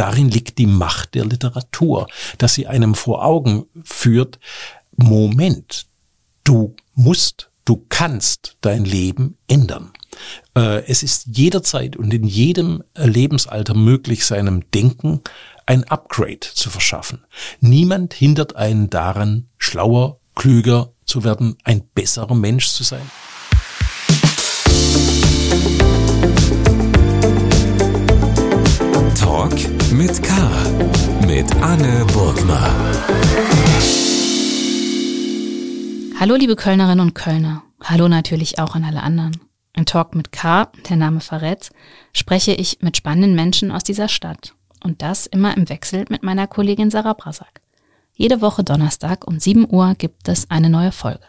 darin liegt die Macht der Literatur, dass sie einem vor Augen führt, Moment, du musst, du kannst dein Leben ändern. Äh, es ist jederzeit und in jedem Lebensalter möglich, seinem Denken ein Upgrade zu verschaffen. Niemand hindert einen daran, schlauer, klüger zu werden, ein besserer Mensch zu sein. Talk mit K. Mit Anne Burgner. Hallo liebe Kölnerinnen und Kölner. Hallo natürlich auch an alle anderen. In Talk mit K, der Name verrät, spreche ich mit spannenden Menschen aus dieser Stadt. Und das immer im Wechsel mit meiner Kollegin Sarah Brasak. Jede Woche Donnerstag um 7 Uhr gibt es eine neue Folge.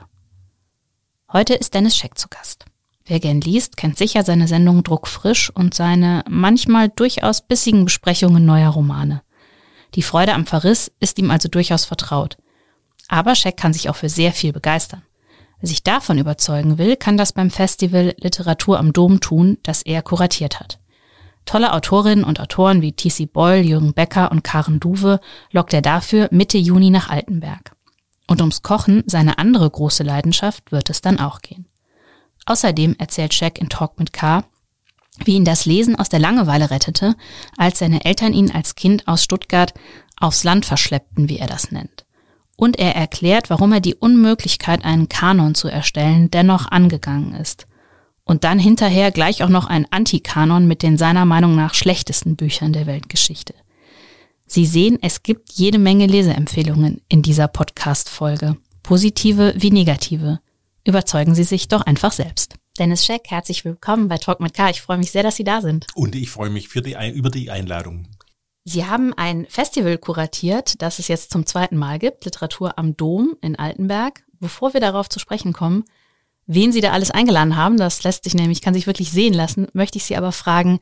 Heute ist Dennis Scheck zu Gast. Wer gern liest, kennt sicher seine Sendung Druckfrisch und seine manchmal durchaus bissigen Besprechungen neuer Romane. Die Freude am Verriss ist ihm also durchaus vertraut. Aber Scheck kann sich auch für sehr viel begeistern. Wer sich davon überzeugen will, kann das beim Festival Literatur am Dom tun, das er kuratiert hat. Tolle Autorinnen und Autoren wie T.C. Boyle, Jürgen Becker und Karen Duwe lockt er dafür Mitte Juni nach Altenberg. Und ums Kochen, seine andere große Leidenschaft, wird es dann auch gehen. Außerdem erzählt Jack in Talk mit K, wie ihn das Lesen aus der Langeweile rettete, als seine Eltern ihn als Kind aus Stuttgart aufs Land verschleppten, wie er das nennt. Und er erklärt, warum er die Unmöglichkeit, einen Kanon zu erstellen, dennoch angegangen ist. Und dann hinterher gleich auch noch ein Antikanon mit den seiner Meinung nach schlechtesten Büchern der Weltgeschichte. Sie sehen, es gibt jede Menge Leseempfehlungen in dieser Podcast-Folge. Positive wie negative. Überzeugen Sie sich doch einfach selbst. Dennis Scheck, herzlich willkommen bei Talk mit K. Ich freue mich sehr, dass Sie da sind. Und ich freue mich für die, über die Einladung. Sie haben ein Festival kuratiert, das es jetzt zum zweiten Mal gibt, Literatur am Dom in Altenberg. Bevor wir darauf zu sprechen kommen, wen Sie da alles eingeladen haben, das lässt sich nämlich, kann sich wirklich sehen lassen, möchte ich Sie aber fragen,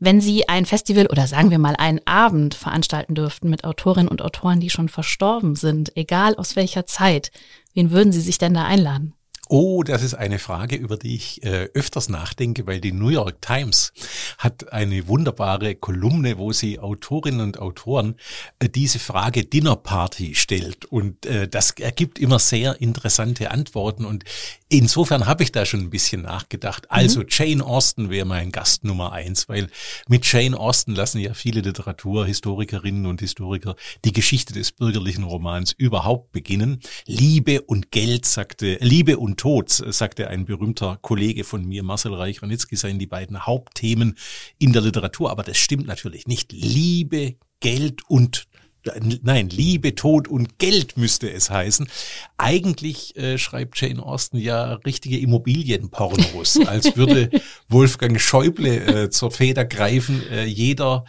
wenn Sie ein Festival oder sagen wir mal einen Abend veranstalten dürften mit Autorinnen und Autoren, die schon verstorben sind, egal aus welcher Zeit, wen würden Sie sich denn da einladen? Oh, das ist eine Frage, über die ich äh, öfters nachdenke, weil die New York Times hat eine wunderbare Kolumne, wo sie Autorinnen und Autoren äh, diese Frage Dinner Party stellt. Und äh, das ergibt immer sehr interessante Antworten. Und insofern habe ich da schon ein bisschen nachgedacht. Also mhm. Jane Austen wäre mein Gast Nummer eins, weil mit Jane Austen lassen ja viele Literaturhistorikerinnen und Historiker die Geschichte des bürgerlichen Romans überhaupt beginnen. Liebe und Geld, sagte, Liebe und Tod, sagte ein berühmter Kollege von mir, Marcel Reich-Ranitzky, seien die beiden Hauptthemen in der Literatur. Aber das stimmt natürlich nicht. Liebe, Geld und nein, Liebe, Tod und Geld müsste es heißen. Eigentlich äh, schreibt Jane Austen ja richtige Immobilienpornos, als würde Wolfgang Schäuble äh, zur Feder greifen. Äh, jeder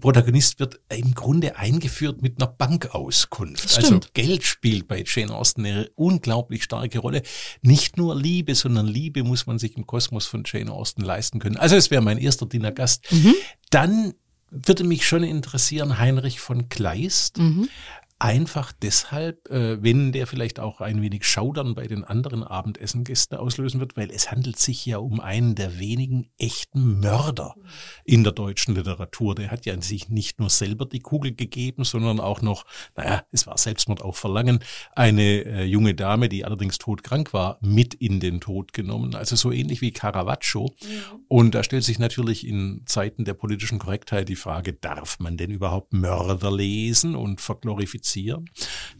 Protagonist wird im Grunde eingeführt mit einer Bankauskunft. Also Geld spielt bei Jane Austen eine unglaublich starke Rolle. Nicht nur Liebe, sondern Liebe muss man sich im Kosmos von Jane Austen leisten können. Also es wäre mein erster Dinnergast. Mhm. Dann würde mich schon interessieren, Heinrich von Kleist. Mhm. Einfach deshalb, äh, wenn der vielleicht auch ein wenig Schaudern bei den anderen Abendessengästen auslösen wird, weil es handelt sich ja um einen der wenigen echten Mörder in der deutschen Literatur. Der hat ja sich nicht nur selber die Kugel gegeben, sondern auch noch, naja, es war Selbstmord auf Verlangen, eine äh, junge Dame, die allerdings todkrank war, mit in den Tod genommen. Also so ähnlich wie Caravaggio. Ja. Und da stellt sich natürlich in Zeiten der politischen Korrektheit die Frage, darf man denn überhaupt Mörder lesen und verglorifizieren? Offizier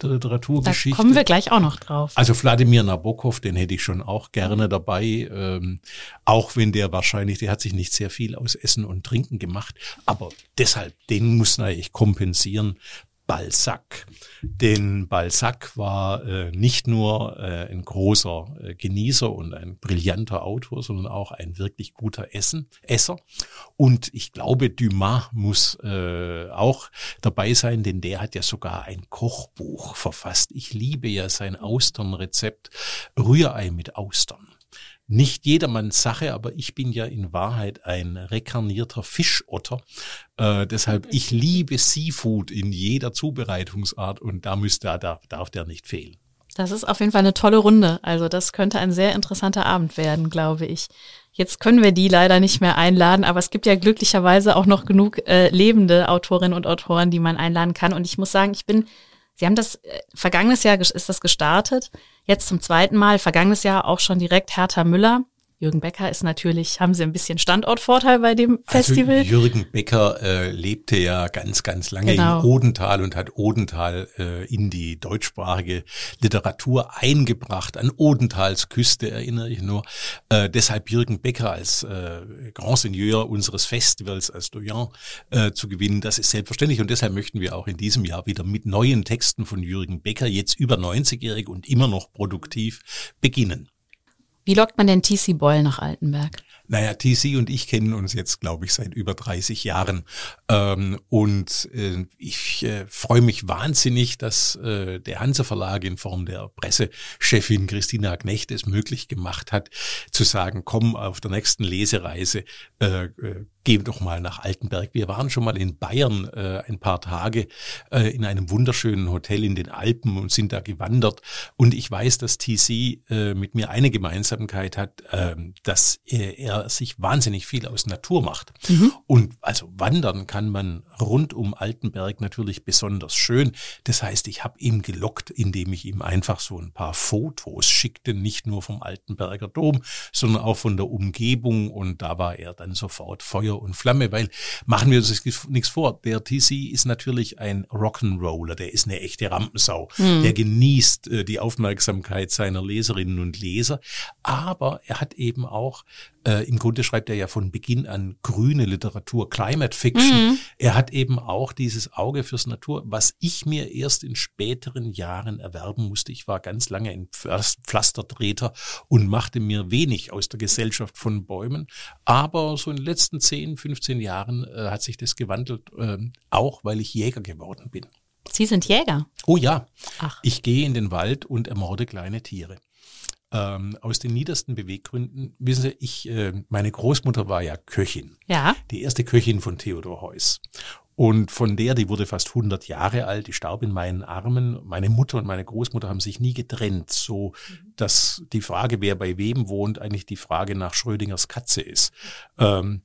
der Literaturgeschichte. Da kommen wir gleich auch noch drauf. Also Wladimir Nabokov, den hätte ich schon auch gerne dabei, ähm, auch wenn der wahrscheinlich, der hat sich nicht sehr viel aus Essen und Trinken gemacht, aber deshalb, den muss ich kompensieren Balzac. Denn Balzac war äh, nicht nur äh, ein großer äh, Genießer und ein brillanter Autor, sondern auch ein wirklich guter Essen, Esser. Und ich glaube, Dumas muss äh, auch dabei sein, denn der hat ja sogar ein Kochbuch verfasst. Ich liebe ja sein Austernrezept, Rührei mit Austern nicht jedermanns Sache, aber ich bin ja in Wahrheit ein rekarnierter Fischotter. Äh, deshalb, ich liebe Seafood in jeder Zubereitungsart und da müsste, da darf der nicht fehlen. Das ist auf jeden Fall eine tolle Runde. Also das könnte ein sehr interessanter Abend werden, glaube ich. Jetzt können wir die leider nicht mehr einladen, aber es gibt ja glücklicherweise auch noch genug äh, lebende Autorinnen und Autoren, die man einladen kann. Und ich muss sagen, ich bin, Sie haben das, äh, vergangenes Jahr ist das gestartet, jetzt zum zweiten Mal, vergangenes Jahr auch schon direkt Hertha Müller, Jürgen Becker ist natürlich, haben sie ein bisschen Standortvorteil bei dem also Festival. Also Jürgen Becker äh, lebte ja ganz, ganz lange genau. im Odental und hat Odental äh, in die deutschsprachige Literatur eingebracht. An Odentals Küste erinnere ich nur. Äh, deshalb Jürgen Becker als äh, Grand Seigneur unseres Festivals, als Doyen äh, zu gewinnen, das ist selbstverständlich. Und deshalb möchten wir auch in diesem Jahr wieder mit neuen Texten von Jürgen Becker, jetzt über 90-jährig und immer noch produktiv, beginnen. Wie lockt man denn TC Boyle nach Altenberg? Naja, TC und ich kennen uns jetzt, glaube ich, seit über 30 Jahren. Ähm, und äh, ich äh, freue mich wahnsinnig, dass äh, der Hanse Verlag in Form der Pressechefin Christina Knecht es möglich gemacht hat, zu sagen, komm auf der nächsten Lesereise, äh, äh, geh doch mal nach Altenberg. Wir waren schon mal in Bayern äh, ein paar Tage äh, in einem wunderschönen Hotel in den Alpen und sind da gewandert. Und ich weiß, dass TC äh, mit mir eine Gemeinsamkeit hat, äh, dass er, er sich wahnsinnig viel aus Natur macht. Mhm. Und also wandern kann man rund um Altenberg natürlich besonders schön. Das heißt, ich habe ihn gelockt, indem ich ihm einfach so ein paar Fotos schickte, nicht nur vom Altenberger Dom, sondern auch von der Umgebung. Und da war er dann sofort Feuer Feuer und Flamme, weil machen wir uns nichts vor. Der TC ist natürlich ein Rock'n'Roller, der ist eine echte Rampensau. Mhm. Der genießt äh, die Aufmerksamkeit seiner Leserinnen und Leser, aber er hat eben auch äh, Im Grunde schreibt er ja von Beginn an grüne Literatur, Climate Fiction. Mhm. Er hat eben auch dieses Auge fürs Natur, was ich mir erst in späteren Jahren erwerben musste. Ich war ganz lange ein Pflasterdreher und machte mir wenig aus der Gesellschaft von Bäumen. Aber so in den letzten 10, 15 Jahren äh, hat sich das gewandelt, äh, auch weil ich Jäger geworden bin. Sie sind Jäger? Oh ja. Ach. Ich gehe in den Wald und ermorde kleine Tiere ähm, aus den niedersten Beweggründen. Wissen Sie, ich, äh, meine Großmutter war ja Köchin. Ja. Die erste Köchin von Theodor Heuss. Und von der, die wurde fast 100 Jahre alt, die starb in meinen Armen. Meine Mutter und meine Großmutter haben sich nie getrennt, so dass die Frage, wer bei wem wohnt, eigentlich die Frage nach Schrödingers Katze ist. Ähm,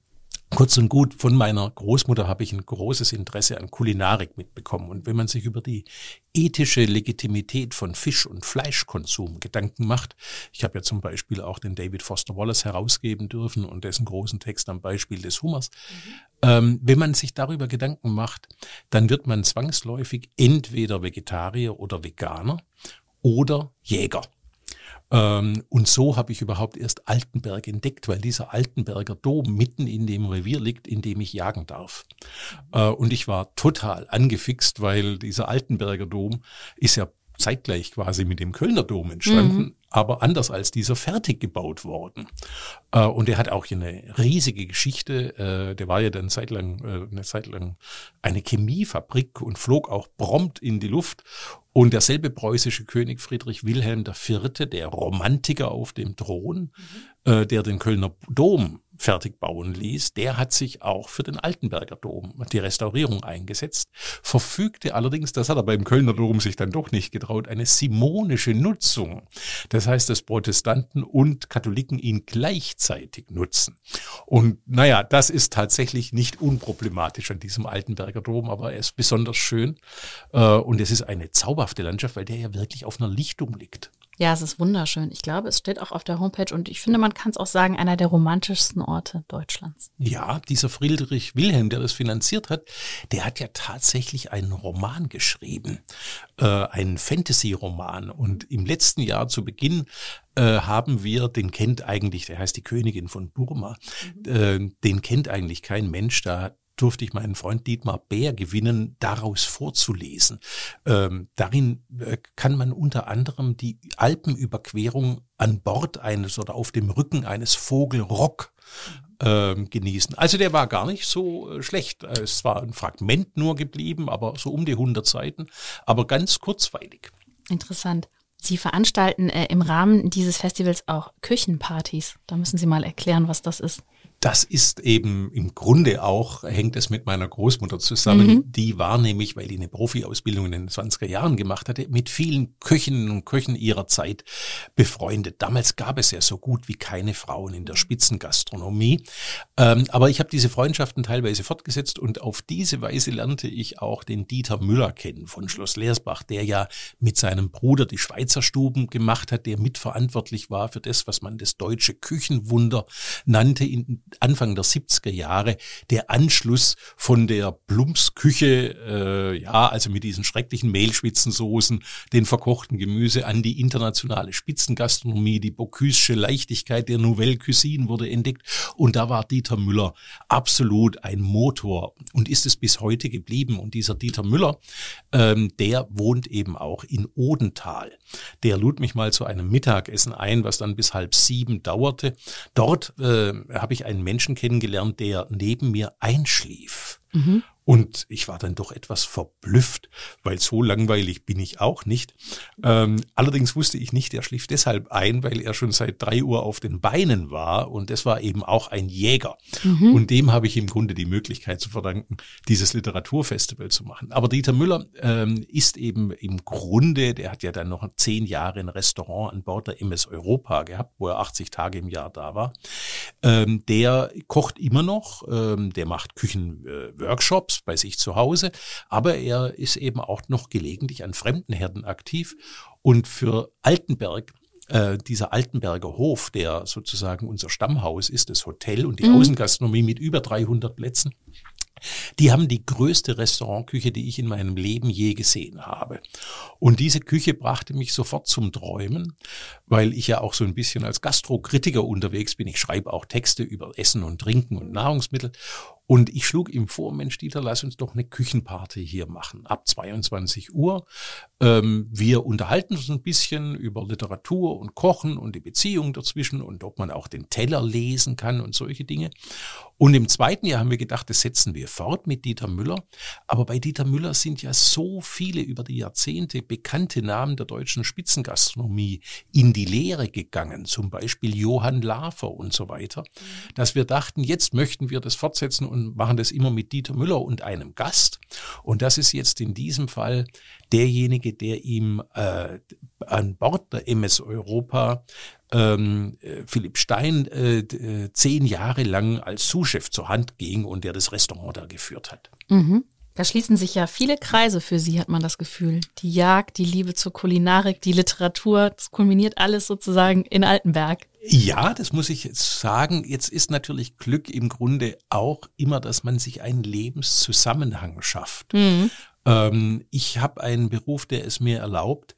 Kurz und gut, von meiner Großmutter habe ich ein großes Interesse an Kulinarik mitbekommen. Und wenn man sich über die ethische Legitimität von Fisch- und Fleischkonsum Gedanken macht, ich habe ja zum Beispiel auch den David Foster Wallace herausgeben dürfen und dessen großen Text am Beispiel des Hummers. Mhm. Ähm, wenn man sich darüber Gedanken macht, dann wird man zwangsläufig entweder Vegetarier oder Veganer oder Jäger. Ähm, und so habe ich überhaupt erst Altenberg entdeckt, weil dieser Altenberger Dom mitten in dem Revier liegt, in dem ich jagen darf. Äh, und ich war total angefixt, weil dieser Altenberger Dom ist ja zeitgleich quasi mit dem Kölner Dom entstanden, mhm. aber anders als dieser fertig gebaut worden. Äh, und er hat auch eine riesige Geschichte. Äh, der war ja dann zeitlang, eine Zeit lang eine Chemiefabrik und flog auch prompt in die Luft. Und derselbe preußische König Friedrich Wilhelm IV., der Romantiker auf dem Thron, mhm. äh, der den Kölner Dom fertig bauen ließ, der hat sich auch für den Altenberger Dom, die Restaurierung eingesetzt, verfügte allerdings, das hat er beim Kölner Dom sich dann doch nicht getraut, eine simonische Nutzung. Das heißt, dass Protestanten und Katholiken ihn gleichzeitig nutzen. Und naja, das ist tatsächlich nicht unproblematisch an diesem Altenberger Dom, aber er ist besonders schön. Äh, und es ist eine zauberhafte Landschaft, weil der ja wirklich auf einer Lichtung liegt. Ja, es ist wunderschön. Ich glaube, es steht auch auf der Homepage und ich finde, man kann es auch sagen, einer der romantischsten Orte Deutschlands. Ja, dieser Friedrich Wilhelm, der das finanziert hat, der hat ja tatsächlich einen Roman geschrieben, äh, einen Fantasy-Roman. Und im letzten Jahr zu Beginn äh, haben wir, den kennt eigentlich, der heißt die Königin von Burma, mhm. äh, den kennt eigentlich kein Mensch. Da durfte ich meinen Freund Dietmar Bär gewinnen, daraus vorzulesen. Ähm, darin äh, kann man unter anderem die Alpenüberquerung an Bord eines oder auf dem Rücken eines Vogelrock ähm, genießen. Also der war gar nicht so äh, schlecht. Es war ein Fragment nur geblieben, aber so um die 100 Seiten, aber ganz kurzweilig. Interessant. Sie veranstalten äh, im Rahmen dieses Festivals auch Küchenpartys. Da müssen Sie mal erklären, was das ist. Das ist eben im Grunde auch, hängt es mit meiner Großmutter zusammen. Mhm. Die war nämlich, weil die eine Profi-Ausbildung in den 20er Jahren gemacht hatte, mit vielen Köchinnen und Köchen ihrer Zeit befreundet. Damals gab es ja so gut wie keine Frauen in der Spitzengastronomie. Ähm, aber ich habe diese Freundschaften teilweise fortgesetzt und auf diese Weise lernte ich auch den Dieter Müller kennen von Schloss Leersbach, der ja mit seinem Bruder die Schweizer Stuben gemacht hat, der mitverantwortlich war für das, was man das deutsche Küchenwunder nannte in Anfang der 70er Jahre der Anschluss von der Plumpsküche, äh, ja, also mit diesen schrecklichen Mehlschwitzensoßen, den verkochten Gemüse an die internationale Spitzengastronomie, die Bocuse Leichtigkeit der Nouvelle Cuisine wurde entdeckt und da war Dieter Müller absolut ein Motor und ist es bis heute geblieben und dieser Dieter Müller, ähm, der wohnt eben auch in Odenthal. Der lud mich mal zu einem Mittagessen ein, was dann bis halb sieben dauerte. Dort äh, habe ich einen Menschen kennengelernt, der neben mir einschlief. Mhm. Und ich war dann doch etwas verblüfft, weil so langweilig bin ich auch nicht. Ähm, allerdings wusste ich nicht, er schlief deshalb ein, weil er schon seit drei Uhr auf den Beinen war und das war eben auch ein Jäger. Mhm. Und dem habe ich im Grunde die Möglichkeit zu verdanken, dieses Literaturfestival zu machen. Aber Dieter Müller ähm, ist eben im Grunde, der hat ja dann noch zehn Jahre ein Restaurant an Bord der MS Europa gehabt, wo er 80 Tage im Jahr da war. Ähm, der kocht immer noch, ähm, der macht Küchenworkshops bei sich zu Hause, aber er ist eben auch noch gelegentlich an Fremdenherden aktiv und für Altenberg äh, dieser Altenberger Hof, der sozusagen unser Stammhaus ist, das Hotel und die mhm. Außengastronomie mit über 300 Plätzen, die haben die größte Restaurantküche, die ich in meinem Leben je gesehen habe. Und diese Küche brachte mich sofort zum Träumen, weil ich ja auch so ein bisschen als Gastrokritiker unterwegs bin. Ich schreibe auch Texte über Essen und Trinken und Nahrungsmittel. Und ich schlug ihm vor, Mensch, Dieter, lass uns doch eine Küchenparty hier machen, ab 22 Uhr. Ähm, wir unterhalten uns ein bisschen über Literatur und Kochen und die Beziehung dazwischen und ob man auch den Teller lesen kann und solche Dinge. Und im zweiten Jahr haben wir gedacht, das setzen wir fort mit Dieter Müller. Aber bei Dieter Müller sind ja so viele über die Jahrzehnte bekannte Namen der deutschen Spitzengastronomie in die Lehre gegangen, zum Beispiel Johann Lafer und so weiter, dass wir dachten, jetzt möchten wir das fortsetzen und machen das immer mit Dieter Müller und einem Gast. Und das ist jetzt in diesem Fall derjenige, der ihm äh, an Bord der MS Europa ähm, äh, Philipp Stein äh, äh, zehn Jahre lang als Sous-Chef zur Hand ging und der das Restaurant da geführt hat. Mhm. Da schließen sich ja viele Kreise für Sie, hat man das Gefühl. Die Jagd, die Liebe zur Kulinarik, die Literatur, das kulminiert alles sozusagen in Altenberg. Ja, das muss ich jetzt sagen. Jetzt ist natürlich Glück im Grunde auch immer, dass man sich einen Lebenszusammenhang schafft. Mhm. Ähm, ich habe einen Beruf, der es mir erlaubt,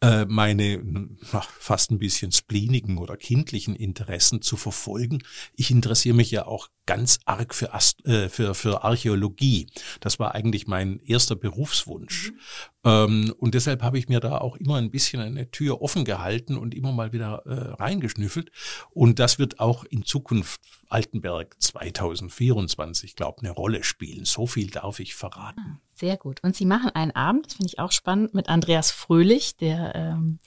äh, meine fast ein bisschen spleenigen oder kindlichen Interessen zu verfolgen. Ich interessiere mich ja auch ganz arg für, Ast äh, für, für Archäologie. Das war eigentlich mein erster Berufswunsch. Mhm. Ähm, und deshalb habe ich mir da auch immer ein bisschen eine Tür offen gehalten und immer mal wieder äh, reingeschnüffelt. Und das wird auch in Zukunft Altenberg 2024, glaube eine Rolle spielen. So viel darf ich verraten. Ah, sehr gut. Und Sie machen einen Abend, das finde ich auch spannend, mit Andreas Fröhlich, der ähm,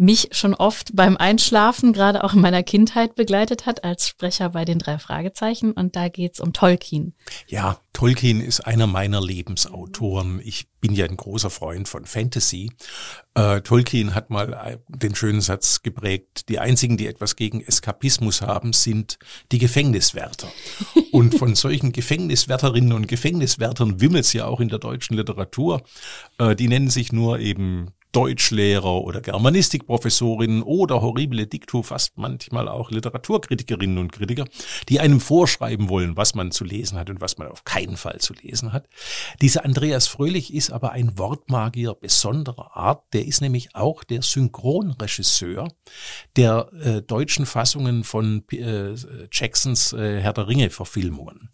mich schon oft beim Einschlafen, gerade auch in meiner Kindheit begleitet hat, als Sprecher bei den drei Fragezeichen. Und da geht's um Tolkien. Ja, Tolkien ist einer meiner Lebensautoren. Ich bin ja ein großer Freund von Fantasy. Äh, Tolkien hat mal äh, den schönen Satz geprägt, die einzigen, die etwas gegen Eskapismus haben, sind die Gefängniswärter. und von solchen Gefängniswärterinnen und Gefängniswärtern wimmelt's ja auch in der deutschen Literatur. Äh, die nennen sich nur eben Deutschlehrer oder Germanistikprofessorinnen oder horrible Dikto, fast manchmal auch Literaturkritikerinnen und Kritiker, die einem vorschreiben wollen, was man zu lesen hat und was man auf keinen Fall zu lesen hat. Dieser Andreas Fröhlich ist aber ein Wortmagier besonderer Art. Der ist nämlich auch der Synchronregisseur der äh, deutschen Fassungen von äh, Jacksons äh, Herr der Ringe Verfilmungen.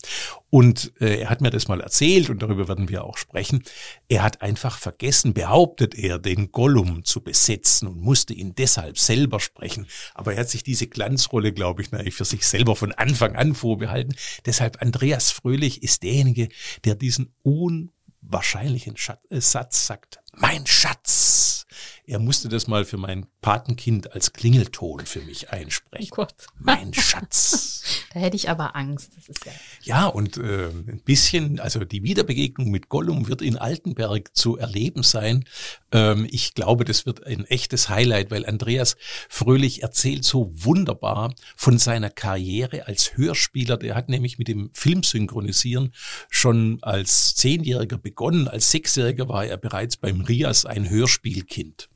Und äh, er hat mir das mal erzählt und darüber werden wir auch sprechen. Er hat einfach vergessen, behauptet er, den Gollum zu besetzen und musste ihn deshalb selber sprechen. Aber er hat sich diese Glanzrolle, glaube ich, für sich selber von Anfang an vorbehalten. Deshalb Andreas Fröhlich ist derjenige, der diesen unwahrscheinlichen Schatz, äh, Satz sagt. Mein Schatz. Er musste das mal für mein Patenkind als Klingelton für mich einsprechen. Oh Gott. Mein Schatz. Da hätte ich aber Angst. Ja, ja und äh, ein bisschen, also die Wiederbegegnung mit Gollum wird in Altenberg zu erleben sein. Ähm, ich glaube, das wird ein echtes Highlight, weil Andreas Fröhlich erzählt so wunderbar von seiner Karriere als Hörspieler. Der hat nämlich mit dem Filmsynchronisieren schon als Zehnjähriger begonnen. Als Sechsjähriger war er bereits beim Rias ein Hörspielkind.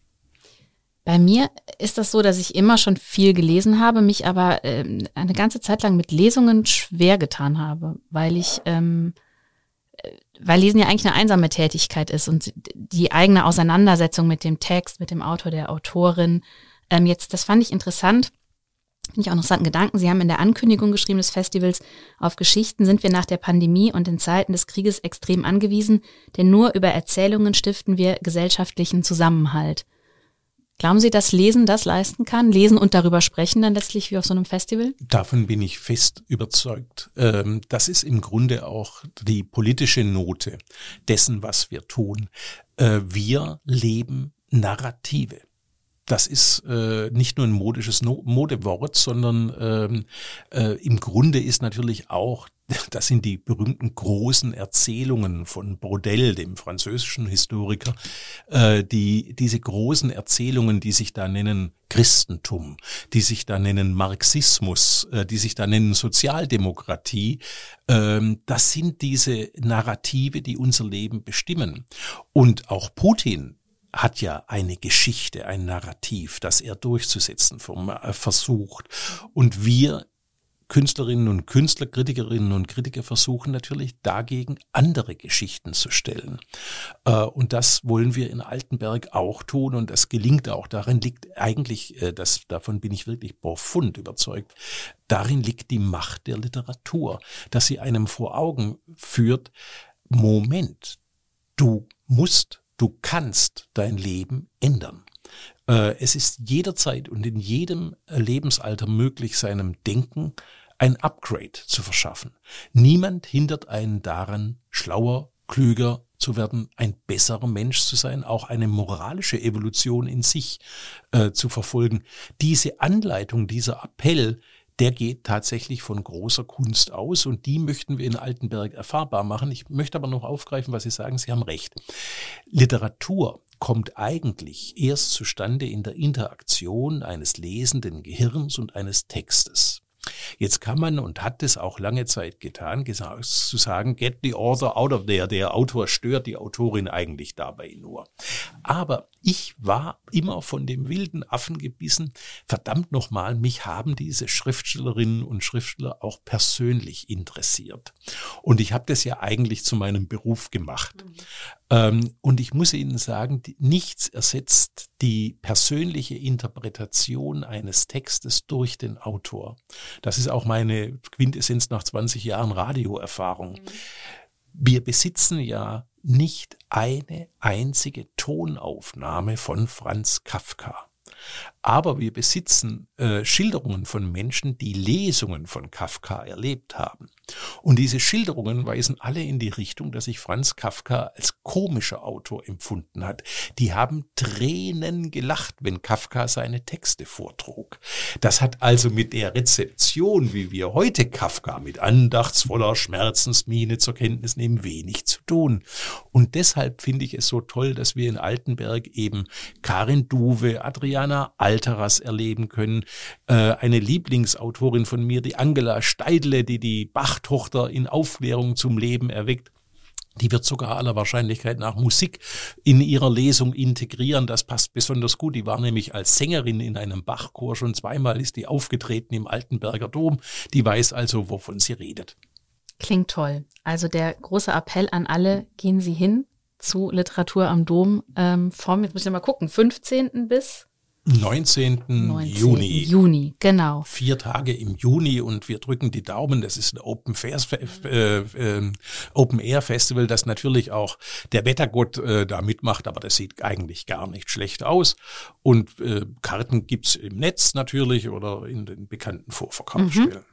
Bei mir ist das so, dass ich immer schon viel gelesen habe, mich aber äh, eine ganze Zeit lang mit Lesungen schwer getan habe, weil ich, ähm, äh, weil Lesen ja eigentlich eine einsame Tätigkeit ist und die eigene Auseinandersetzung mit dem Text, mit dem Autor, der Autorin. Ähm, jetzt, das fand ich interessant. Finde ich auch interessanten Gedanken. Sie haben in der Ankündigung geschrieben des Festivals, auf Geschichten sind wir nach der Pandemie und in Zeiten des Krieges extrem angewiesen, denn nur über Erzählungen stiften wir gesellschaftlichen Zusammenhalt. Glauben Sie, dass Lesen das leisten kann? Lesen und darüber sprechen dann letztlich wie auf so einem Festival? Davon bin ich fest überzeugt. Ähm, das ist im Grunde auch die politische Note dessen, was wir tun. Äh, wir leben Narrative das ist äh, nicht nur ein modisches Modewort, sondern ähm, äh, im Grunde ist natürlich auch, das sind die berühmten großen Erzählungen von Brodel, dem französischen Historiker, äh, die diese großen Erzählungen, die sich da nennen Christentum, die sich da nennen Marxismus, äh, die sich da nennen Sozialdemokratie, äh, das sind diese Narrative, die unser Leben bestimmen. Und auch Putin, hat ja eine Geschichte, ein Narrativ, das er durchzusetzen äh, versucht. Und wir Künstlerinnen und Künstler, Kritikerinnen und Kritiker versuchen natürlich dagegen andere Geschichten zu stellen. Äh, und das wollen wir in Altenberg auch tun und das gelingt auch. Darin liegt eigentlich, äh, das, davon bin ich wirklich profund überzeugt, darin liegt die Macht der Literatur, dass sie einem vor Augen führt, Moment, du musst Du kannst dein Leben ändern. Äh, es ist jederzeit und in jedem Lebensalter möglich, seinem Denken ein Upgrade zu verschaffen. Niemand hindert einen daran, schlauer, klüger zu werden, ein besserer Mensch zu sein, auch eine moralische Evolution in sich äh, zu verfolgen. Diese Anleitung, dieser Appell der geht tatsächlich von großer Kunst aus und die möchten wir in Altenberg erfahrbar machen. Ich möchte aber noch aufgreifen, was Sie sagen. Sie haben recht. Literatur kommt eigentlich erst zustande in der Interaktion eines lesenden Gehirns und eines Textes. Jetzt kann man und hat es auch lange Zeit getan, gesagt, zu sagen, get the author out of there. Der Autor stört die Autorin eigentlich dabei nur. Aber ich war immer von dem wilden Affen gebissen. Verdammt nochmal, mich haben diese Schriftstellerinnen und Schriftsteller auch persönlich interessiert. Und ich habe das ja eigentlich zu meinem Beruf gemacht. Mhm. Ähm, und ich muss Ihnen sagen, nichts ersetzt die persönliche Interpretation eines Textes durch den Autor. Das ist auch meine Quintessenz nach 20 Jahren Radioerfahrung. Wir besitzen ja nicht eine einzige Tonaufnahme von Franz Kafka. Aber wir besitzen äh, Schilderungen von Menschen, die Lesungen von Kafka erlebt haben. Und diese Schilderungen weisen alle in die Richtung, dass sich Franz Kafka als komischer Autor empfunden hat. Die haben Tränen gelacht, wenn Kafka seine Texte vortrug. Das hat also mit der Rezeption, wie wir heute Kafka mit andachtsvoller Schmerzensmiene zur Kenntnis nehmen, wenig zu tun. Und deshalb finde ich es so toll, dass wir in Altenberg eben Karin Duwe, Adriana Alteras erleben können. Äh, eine Lieblingsautorin von mir, die Angela Steidle, die die Bachtochter in Aufklärung zum Leben erweckt. Die wird sogar aller Wahrscheinlichkeit nach Musik in ihrer Lesung integrieren. Das passt besonders gut. Die war nämlich als Sängerin in einem Bachchor schon zweimal ist die aufgetreten im Altenberger Dom. Die weiß also, wovon sie redet. Klingt toll. Also der große Appell an alle, gehen Sie hin zu Literatur am Dom ähm, vom, jetzt muss ich mal gucken, 15. bis 19. 19. Juni. Juni, genau. Vier Tage im Juni und wir drücken die Daumen. Das ist ein Open, Fairs, äh, äh, Open Air Festival, das natürlich auch der Wettergott äh, da mitmacht, aber das sieht eigentlich gar nicht schlecht aus. Und äh, Karten gibt's im Netz natürlich oder in den bekannten Vorverkaufsstellen. Mhm.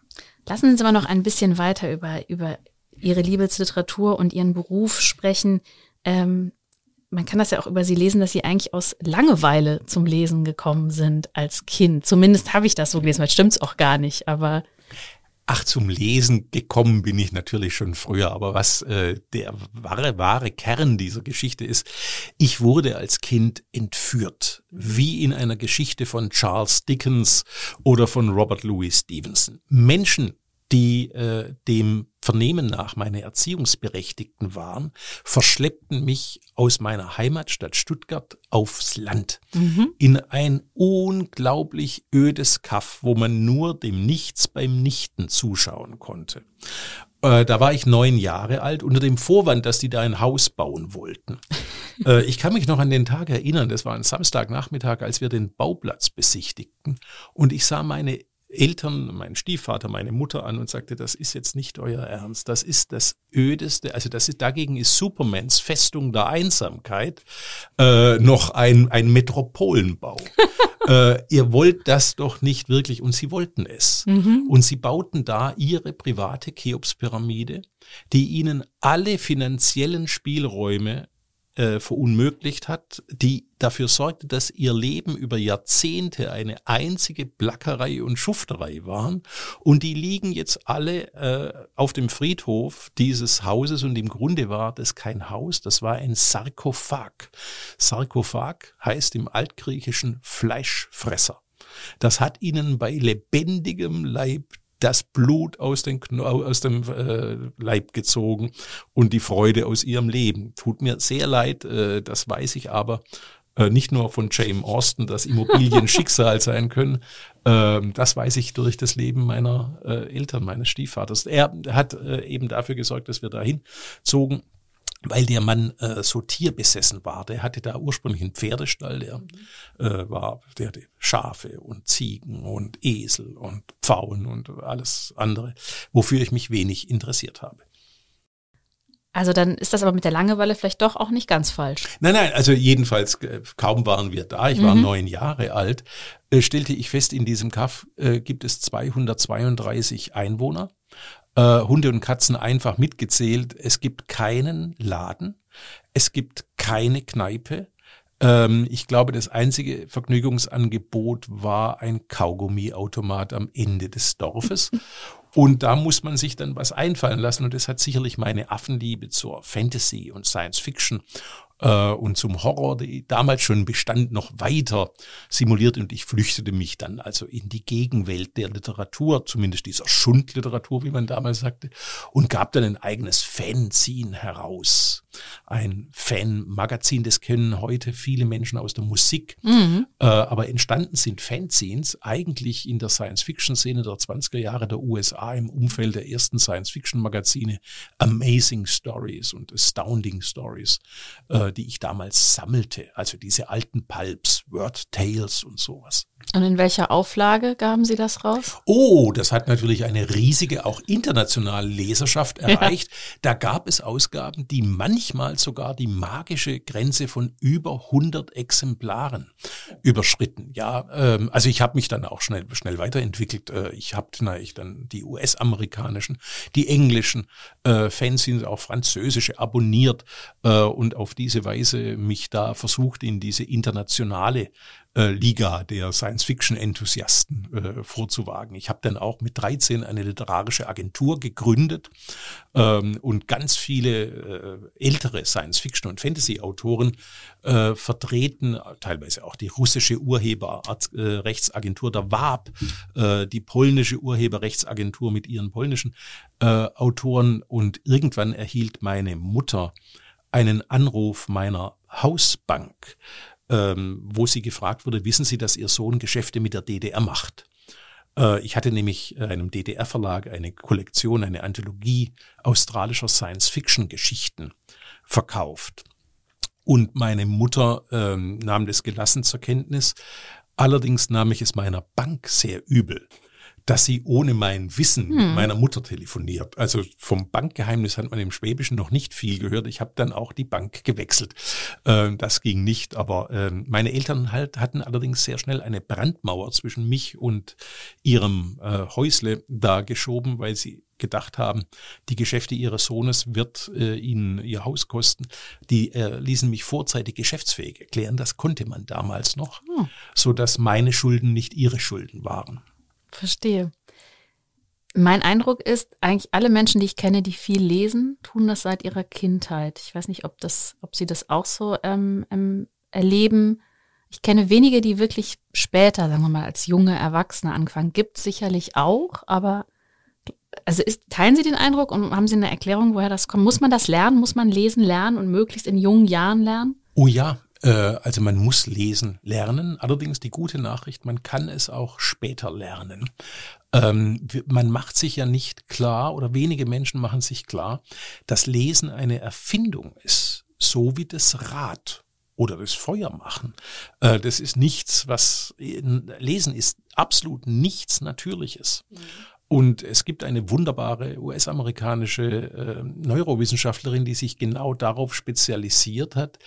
Lassen Sie uns aber noch ein bisschen weiter über, über Ihre Liebe zur Literatur und Ihren Beruf sprechen. Ähm, man kann das ja auch über sie lesen, dass sie eigentlich aus Langeweile zum Lesen gekommen sind als Kind. Zumindest habe ich das so gelesen, weil stimmt es auch gar nicht, aber Ach, zum Lesen gekommen bin ich natürlich schon früher, aber was äh, der wahre, wahre Kern dieser Geschichte ist, ich wurde als Kind entführt, wie in einer Geschichte von Charles Dickens oder von Robert Louis Stevenson. Menschen die äh, dem Vernehmen nach meine Erziehungsberechtigten waren, verschleppten mich aus meiner Heimatstadt Stuttgart aufs Land mhm. in ein unglaublich ödes Kaff, wo man nur dem Nichts beim Nichten zuschauen konnte. Äh, da war ich neun Jahre alt, unter dem Vorwand, dass die da ein Haus bauen wollten. äh, ich kann mich noch an den Tag erinnern, das war ein Samstagnachmittag, als wir den Bauplatz besichtigten und ich sah meine Eltern, mein Stiefvater, meine Mutter an und sagte, das ist jetzt nicht euer Ernst, das ist das ödeste, also das ist, dagegen ist Supermans Festung der Einsamkeit äh, noch ein, ein Metropolenbau. äh, ihr wollt das doch nicht wirklich und sie wollten es. Mhm. Und sie bauten da ihre private Cheops-Pyramide, die ihnen alle finanziellen Spielräume äh, verunmöglicht hat, die dafür sorgte, dass ihr Leben über Jahrzehnte eine einzige Plackerei und Schufterei waren. Und die liegen jetzt alle äh, auf dem Friedhof dieses Hauses und im Grunde war das kein Haus, das war ein Sarkophag. Sarkophag heißt im Altgriechischen Fleischfresser. Das hat ihnen bei lebendigem Leib das Blut aus, den, aus dem äh, Leib gezogen und die Freude aus ihrem Leben. Tut mir sehr leid, äh, das weiß ich aber äh, nicht nur von James Austin, dass Immobilien Schicksal sein können. Ähm, das weiß ich durch das Leben meiner äh, Eltern, meines Stiefvaters. Er hat äh, eben dafür gesorgt, dass wir dahin zogen weil der Mann äh, so tierbesessen war. Der hatte da ursprünglich einen Pferdestall, der äh, war, der hatte Schafe und Ziegen und Esel und Pfauen und alles andere, wofür ich mich wenig interessiert habe. Also dann ist das aber mit der Langeweile vielleicht doch auch nicht ganz falsch. Nein, nein, also jedenfalls äh, kaum waren wir da, ich war mhm. neun Jahre alt, äh, stellte ich fest, in diesem Kaff äh, gibt es 232 Einwohner äh, Hunde und Katzen einfach mitgezählt. Es gibt keinen Laden, es gibt keine Kneipe. Ähm, ich glaube, das einzige Vergnügungsangebot war ein Kaugummiautomat am Ende des Dorfes. Und da muss man sich dann was einfallen lassen. Und das hat sicherlich meine Affenliebe zur Fantasy und Science Fiction äh, und zum Horror, die damals schon bestand, noch weiter simuliert und ich flüchtete mich dann also in die Gegenwelt der Literatur, zumindest dieser Schundliteratur, wie man damals sagte, und gab dann ein eigenes Fanzine heraus. Ein Fanmagazin, das kennen heute viele Menschen aus der Musik, mhm. äh, aber entstanden sind Fanzines eigentlich in der Science-Fiction-Szene der 20er Jahre der USA im Umfeld der ersten Science-Fiction-Magazine Amazing Stories und Astounding Stories. Äh, die ich damals sammelte. Also diese alten Pulps, Word Tales und sowas. Und in welcher Auflage gaben Sie das raus? Oh, das hat natürlich eine riesige, auch internationale Leserschaft erreicht. Ja. Da gab es Ausgaben, die manchmal sogar die magische Grenze von über 100 Exemplaren überschritten. Ja, ähm, also ich habe mich dann auch schnell, schnell weiterentwickelt. Äh, ich habe dann die US-amerikanischen, die englischen äh, Fanzines, auch französische abonniert äh, und auf diese Weise mich da versucht, in diese internationale äh, Liga der Science-Fiction-Enthusiasten äh, vorzuwagen. Ich habe dann auch mit 13 eine literarische Agentur gegründet ähm, und ganz viele äh, ältere Science-Fiction- und Fantasy-Autoren äh, vertreten, teilweise auch die russische Urheberrechtsagentur der WAB, äh, die polnische Urheberrechtsagentur mit ihren polnischen äh, Autoren und irgendwann erhielt meine Mutter einen Anruf meiner Hausbank ähm, wo sie gefragt wurde, wissen Sie, dass Ihr Sohn Geschäfte mit der DDR macht? Äh, ich hatte nämlich einem DDR-Verlag eine Kollektion, eine Anthologie australischer Science-Fiction-Geschichten verkauft. Und meine Mutter ähm, nahm das gelassen zur Kenntnis. Allerdings nahm ich es meiner Bank sehr übel dass sie ohne mein Wissen hm. meiner Mutter telefoniert. Also vom Bankgeheimnis hat man im Schwäbischen noch nicht viel gehört. Ich habe dann auch die Bank gewechselt. Äh, das ging nicht, aber äh, meine Eltern halt hatten allerdings sehr schnell eine Brandmauer zwischen mich und ihrem äh, Häusle da geschoben, weil sie gedacht haben, die Geschäfte ihres Sohnes wird äh, ihnen ihr Haus kosten. Die äh, ließen mich vorzeitig geschäftsfähig erklären. Das konnte man damals noch, hm. so dass meine Schulden nicht ihre Schulden waren. Verstehe. Mein Eindruck ist, eigentlich alle Menschen, die ich kenne, die viel lesen, tun das seit ihrer Kindheit. Ich weiß nicht, ob das, ob sie das auch so ähm, ähm, erleben. Ich kenne wenige, die wirklich später, sagen wir mal, als junge Erwachsene anfangen. Gibt sicherlich auch, aber also ist, teilen Sie den Eindruck und haben Sie eine Erklärung, woher das kommt? Muss man das lernen? Muss man lesen lernen und möglichst in jungen Jahren lernen? Oh ja, also man muss lesen lernen. Allerdings die gute Nachricht, man kann es auch später lernen. Ähm, man macht sich ja nicht klar oder wenige Menschen machen sich klar, dass Lesen eine Erfindung ist, so wie das Rad oder das Feuer machen. Äh, das ist nichts, was Lesen ist absolut nichts Natürliches. Mhm. Und es gibt eine wunderbare US-amerikanische äh, Neurowissenschaftlerin, die sich genau darauf spezialisiert hat,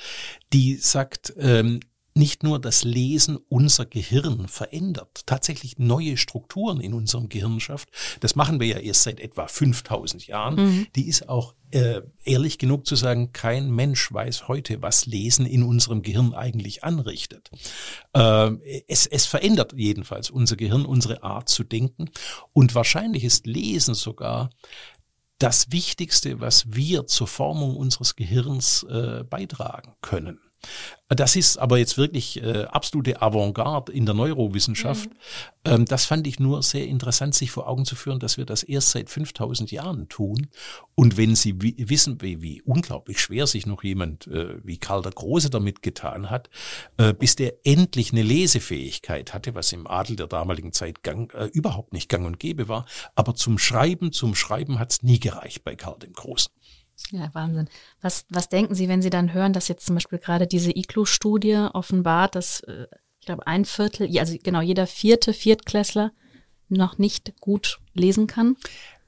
die sagt, ähm, nicht nur das Lesen unser Gehirn verändert, tatsächlich neue Strukturen in unserem Gehirn schafft. Das machen wir ja erst seit etwa 5000 Jahren. Mhm. Die ist auch äh, ehrlich genug zu sagen, kein Mensch weiß heute, was Lesen in unserem Gehirn eigentlich anrichtet. Äh, es, es verändert jedenfalls unser Gehirn, unsere Art zu denken. Und wahrscheinlich ist Lesen sogar das Wichtigste, was wir zur Formung unseres Gehirns äh, beitragen können. Das ist aber jetzt wirklich äh, absolute Avantgarde in der Neurowissenschaft. Mhm. Ähm, das fand ich nur sehr interessant, sich vor Augen zu führen, dass wir das erst seit 5000 Jahren tun. Und wenn Sie wissen, wie, wie, unglaublich schwer sich noch jemand äh, wie Karl der Große damit getan hat, äh, bis der endlich eine Lesefähigkeit hatte, was im Adel der damaligen Zeit gang, äh, überhaupt nicht gang und gäbe war. Aber zum Schreiben, zum Schreiben hat es nie gereicht bei Karl dem Großen. Ja, Wahnsinn. Was, was denken Sie, wenn Sie dann hören, dass jetzt zum Beispiel gerade diese ICLU-Studie offenbart, dass äh, ich glaube ein Viertel, also genau jeder vierte Viertklässler noch nicht gut lesen kann?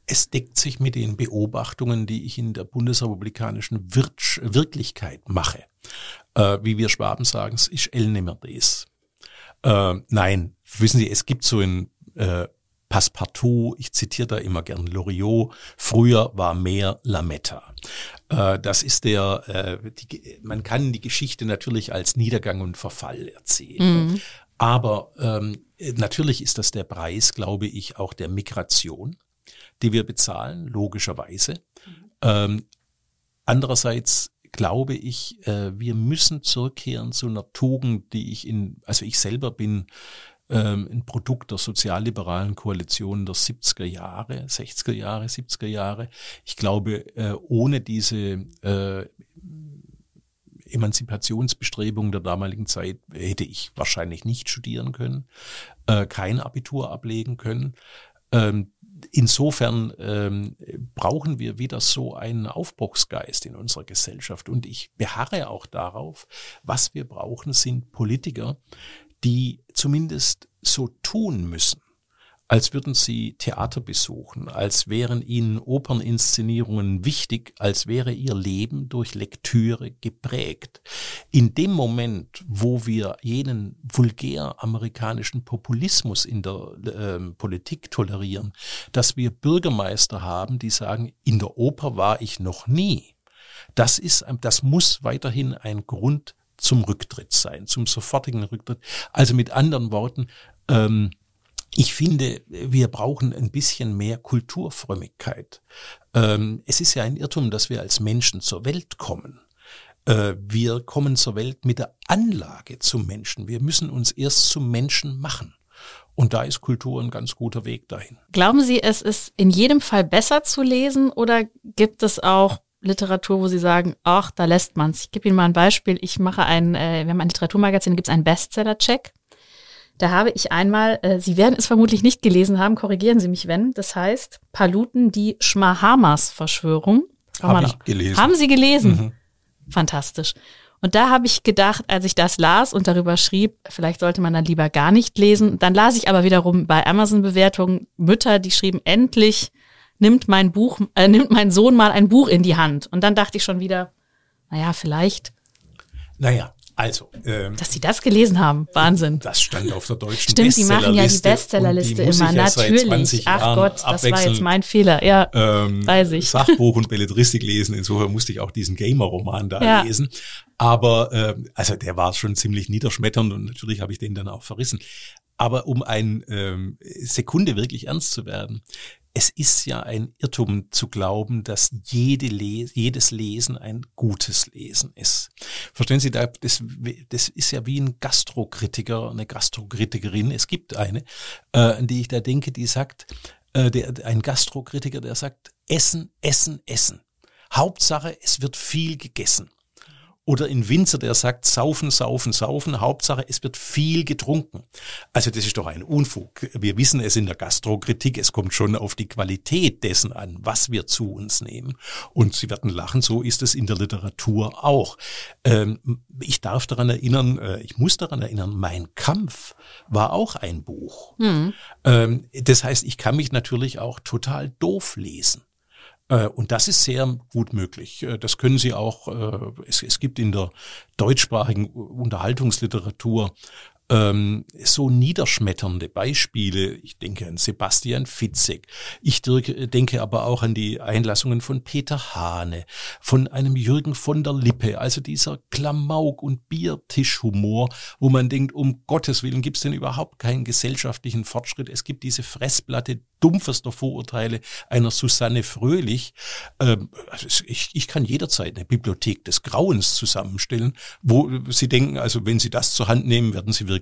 Es deckt sich mit den Beobachtungen, die ich in der bundesrepublikanischen Wirtsch Wirklichkeit mache. Äh, wie wir Schwaben sagen, es ist el des. Äh, nein, wissen Sie, es gibt so ein äh, Passepartout, ich zitiere da immer gern Loriot, früher war mehr Lametta. Äh, das ist der, äh, die, man kann die Geschichte natürlich als Niedergang und Verfall erzählen. Mhm. Aber ähm, natürlich ist das der Preis, glaube ich, auch der Migration, die wir bezahlen, logischerweise. Mhm. Ähm, andererseits glaube ich, äh, wir müssen zurückkehren zu einer Tugend, die ich in, also ich selber bin ähm, ein Produkt der sozialliberalen Koalition der 70er Jahre, 60er Jahre, 70er Jahre. Ich glaube, äh, ohne diese äh, Emanzipationsbestrebungen der damaligen Zeit hätte ich wahrscheinlich nicht studieren können, äh, kein Abitur ablegen können. Ähm, insofern ähm, brauchen wir wieder so einen Aufbruchsgeist in unserer Gesellschaft. Und ich beharre auch darauf, was wir brauchen, sind Politiker, die zumindest so tun müssen, als würden sie Theater besuchen, als wären ihnen Operninszenierungen wichtig, als wäre ihr Leben durch Lektüre geprägt. In dem Moment, wo wir jenen vulgär amerikanischen Populismus in der äh, Politik tolerieren, dass wir Bürgermeister haben, die sagen, in der Oper war ich noch nie. Das ist, das muss weiterhin ein Grund zum Rücktritt sein, zum sofortigen Rücktritt. Also mit anderen Worten, ähm, ich finde, wir brauchen ein bisschen mehr Kulturfrömmigkeit. Ähm, es ist ja ein Irrtum, dass wir als Menschen zur Welt kommen. Äh, wir kommen zur Welt mit der Anlage zum Menschen. Wir müssen uns erst zum Menschen machen. Und da ist Kultur ein ganz guter Weg dahin. Glauben Sie, es ist in jedem Fall besser zu lesen oder gibt es auch Literatur, wo Sie sagen, ach, da lässt man's. Ich gebe Ihnen mal ein Beispiel. Ich mache ein, äh, wir haben ein Literaturmagazin, da gibt es einen Bestseller-Check. Da habe ich einmal, äh, Sie werden es vermutlich nicht gelesen haben, korrigieren Sie mich, wenn. Das heißt, Paluten, die Schmahamas-Verschwörung. Habe ich gelesen. Haben Sie gelesen? Mhm. Fantastisch. Und da habe ich gedacht, als ich das las und darüber schrieb, vielleicht sollte man dann lieber gar nicht lesen. Dann las ich aber wiederum bei Amazon-Bewertungen Mütter, die schrieben, endlich nimmt mein Buch, äh, nimmt mein Sohn mal ein Buch in die Hand. Und dann dachte ich schon wieder, naja, vielleicht. Naja, also, ähm, dass Sie das gelesen haben, Wahnsinn. Das stand auf der deutschen Stimmt, die machen ja die Bestsellerliste immer, natürlich. Ach Jahren Gott, das war jetzt mein Fehler, ja, ähm, weiß ich. Sachbuch und Belletristik lesen, insofern musste ich auch diesen Gamer-Roman da ja. lesen. Aber äh, also der war schon ziemlich niederschmetternd und natürlich habe ich den dann auch verrissen. Aber um ein ähm, Sekunde wirklich ernst zu werden, es ist ja ein Irrtum zu glauben, dass jede Les jedes Lesen ein gutes Lesen ist. Verstehen Sie, das, das ist ja wie ein Gastrokritiker, eine Gastrokritikerin. Es gibt eine, äh, an die ich da denke, die sagt, äh, der, ein Gastrokritiker, der sagt, Essen, Essen, Essen. Hauptsache, es wird viel gegessen. Oder in Winzer, der sagt, saufen, saufen, saufen, Hauptsache, es wird viel getrunken. Also das ist doch ein Unfug. Wir wissen es in der Gastrokritik, es kommt schon auf die Qualität dessen an, was wir zu uns nehmen. Und Sie werden lachen, so ist es in der Literatur auch. Ähm, ich darf daran erinnern, äh, ich muss daran erinnern, mein Kampf war auch ein Buch. Mhm. Das heißt, ich kann mich natürlich auch total doof lesen. Äh, und das ist sehr gut möglich. Äh, das können Sie auch, äh, es, es gibt in der deutschsprachigen Unterhaltungsliteratur ähm, so niederschmetternde Beispiele. Ich denke an Sebastian Fitzek. Ich denke aber auch an die Einlassungen von Peter Hane, von einem Jürgen von der Lippe, also dieser Klamauk- und Biertischhumor, wo man denkt, um Gottes Willen gibt es denn überhaupt keinen gesellschaftlichen Fortschritt. Es gibt diese Fressplatte dumpfester Vorurteile einer Susanne Fröhlich. Ähm, also ich, ich kann jederzeit eine Bibliothek des Grauens zusammenstellen, wo Sie denken, also wenn Sie das zur Hand nehmen, werden Sie wirklich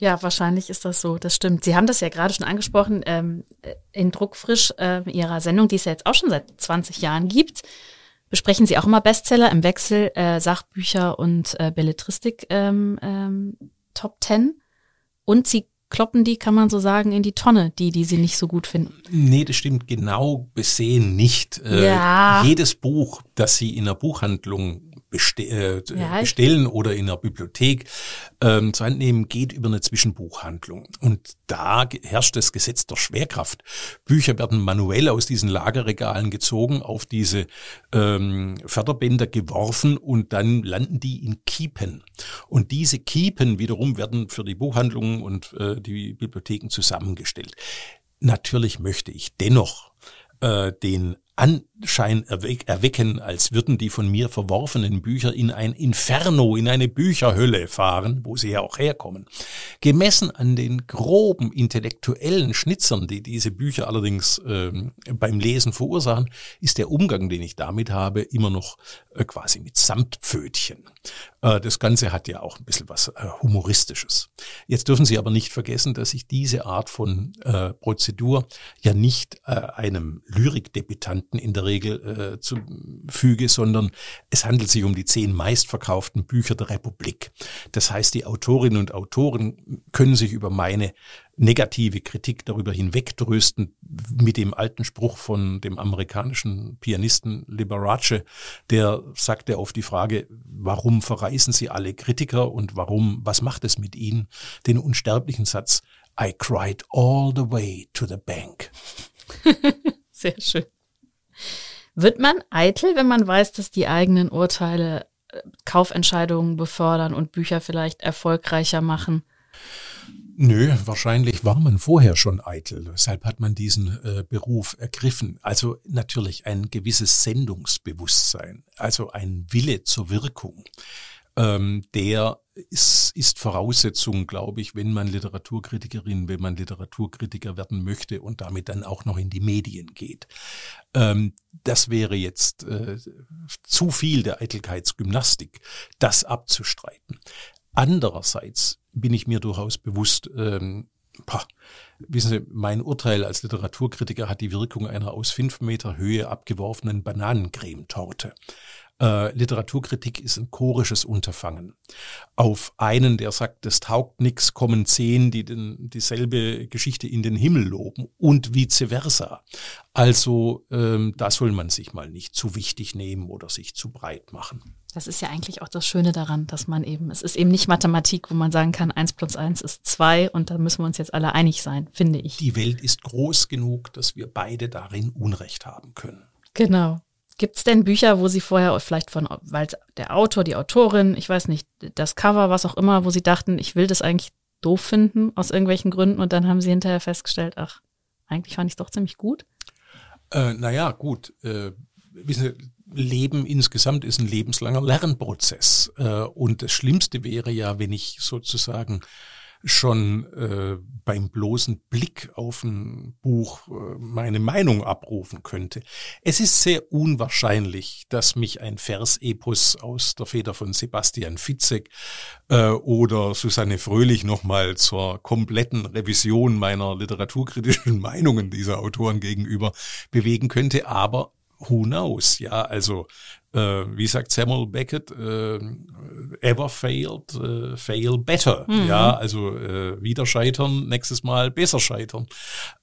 Ja, wahrscheinlich ist das so. Das stimmt. Sie haben das ja gerade schon angesprochen ähm, in Druckfrisch äh, Ihrer Sendung, die es ja jetzt auch schon seit 20 Jahren gibt. Besprechen Sie auch immer Bestseller im Wechsel, äh, Sachbücher und äh, Belletristik ähm, ähm, Top 10. Und Sie kloppen die, kann man so sagen, in die Tonne, die, die Sie nicht so gut finden. Nee, das stimmt genau besehen nicht. Äh, ja. Jedes Buch, das Sie in der Buchhandlung beste äh, ja, bestellen oder in der Bibliothek ähm, zur Hand nehmen, geht über eine Zwischenbuchhandlung. Und da herrscht das Gesetz der Schwerkraft. Bücher werden manuell aus diesen Lagerregalen gezogen, auf diese ähm, Förderbänder geworfen und dann landen die in Kiepen. Und diese Kiepen wiederum werden für die Buchhandlungen und äh, die Bibliotheken zusammengestellt. Natürlich möchte ich dennoch äh, den Anschein erwecken, als würden die von mir verworfenen Bücher in ein Inferno, in eine Bücherhölle fahren, wo sie ja auch herkommen. Gemessen an den groben intellektuellen Schnitzern, die diese Bücher allerdings äh, beim Lesen verursachen, ist der Umgang, den ich damit habe, immer noch äh, quasi mit Samtpfötchen. Äh, das Ganze hat ja auch ein bisschen was äh, Humoristisches. Jetzt dürfen Sie aber nicht vergessen, dass ich diese Art von äh, Prozedur ja nicht äh, einem Lyrikdebutanten Produkten in der Regel äh, zufüge, sondern es handelt sich um die zehn meistverkauften Bücher der Republik. Das heißt, die Autorinnen und Autoren können sich über meine negative Kritik darüber hinwegtrösten mit dem alten Spruch von dem amerikanischen Pianisten Liberace, der sagte auf die Frage, warum verreisen Sie alle Kritiker und warum, was macht es mit Ihnen, den unsterblichen Satz, I cried all the way to the bank. Sehr schön. Wird man eitel, wenn man weiß, dass die eigenen Urteile äh, Kaufentscheidungen befördern und Bücher vielleicht erfolgreicher machen? Nö, wahrscheinlich war man vorher schon eitel. Deshalb hat man diesen äh, Beruf ergriffen. Also natürlich ein gewisses Sendungsbewusstsein, also ein Wille zur Wirkung ähm, der ist, ist Voraussetzung, glaube ich, wenn man Literaturkritikerin, wenn man Literaturkritiker werden möchte und damit dann auch noch in die Medien geht. Ähm, das wäre jetzt äh, zu viel der Eitelkeitsgymnastik, das abzustreiten. Andererseits bin ich mir durchaus bewusst, ähm, Pah, wissen Sie, mein Urteil als Literaturkritiker hat die Wirkung einer aus fünf Meter Höhe abgeworfenen Bananencremetorte. Äh, Literaturkritik ist ein chorisches Unterfangen. Auf einen, der sagt, das taugt nix, kommen zehn, die den, dieselbe Geschichte in den Himmel loben und vice versa. Also ähm, da soll man sich mal nicht zu wichtig nehmen oder sich zu breit machen. Das ist ja eigentlich auch das Schöne daran, dass man eben, es ist eben nicht Mathematik, wo man sagen kann, eins plus eins ist zwei und da müssen wir uns jetzt alle einig sein, finde ich. Die Welt ist groß genug, dass wir beide darin Unrecht haben können. Genau. Gibt es denn Bücher, wo Sie vorher vielleicht von, weil der Autor, die Autorin, ich weiß nicht, das Cover, was auch immer, wo Sie dachten, ich will das eigentlich doof finden aus irgendwelchen Gründen und dann haben Sie hinterher festgestellt, ach, eigentlich fand ich es doch ziemlich gut? Äh, naja, gut. Äh, wissen Sie, Leben insgesamt ist ein lebenslanger Lernprozess. Äh, und das Schlimmste wäre ja, wenn ich sozusagen schon äh, beim bloßen Blick auf ein Buch äh, meine Meinung abrufen könnte. Es ist sehr unwahrscheinlich, dass mich ein Versepos aus der Feder von Sebastian Fitzek äh, oder Susanne Fröhlich nochmal zur kompletten Revision meiner literaturkritischen Meinungen dieser Autoren gegenüber bewegen könnte. Aber who knows? Ja, also wie sagt Samuel Beckett, äh, ever failed, äh, fail better. Mhm. Ja, also wieder scheitern, nächstes Mal besser scheitern.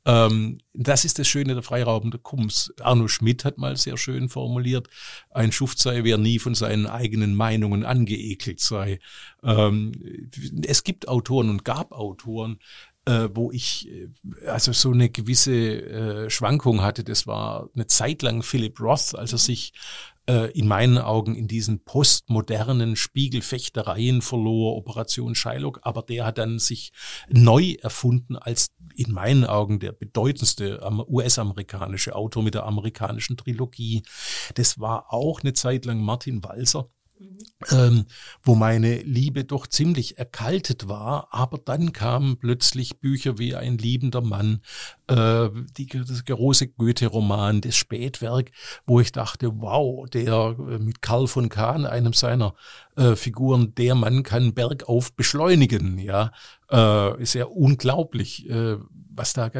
Ähm, das ist das Schöne der freiraubende Kunst. Arno Schmidt hat mal sehr schön formuliert, ein Schuft sei, wer nie von seinen eigenen Meinungen angeekelt sei. Ähm, es gibt Autoren und gab Autoren, wo ich also so eine gewisse äh, Schwankung hatte. Das war eine Zeit lang Philip Roth, als er sich äh, in meinen Augen in diesen postmodernen Spiegelfechtereien verlor, Operation Shylock, aber der hat dann sich neu erfunden als in meinen Augen der bedeutendste US-amerikanische Autor mit der amerikanischen Trilogie. Das war auch eine Zeit lang Martin Walser ähm, wo meine Liebe doch ziemlich erkaltet war. Aber dann kamen plötzlich Bücher wie Ein liebender Mann, äh, die, das große Goethe-Roman, das Spätwerk, wo ich dachte, wow, der äh, mit Karl von Kahn, einem seiner äh, Figuren, der Mann kann bergauf beschleunigen, ja, äh, ist ja unglaublich, äh, was da.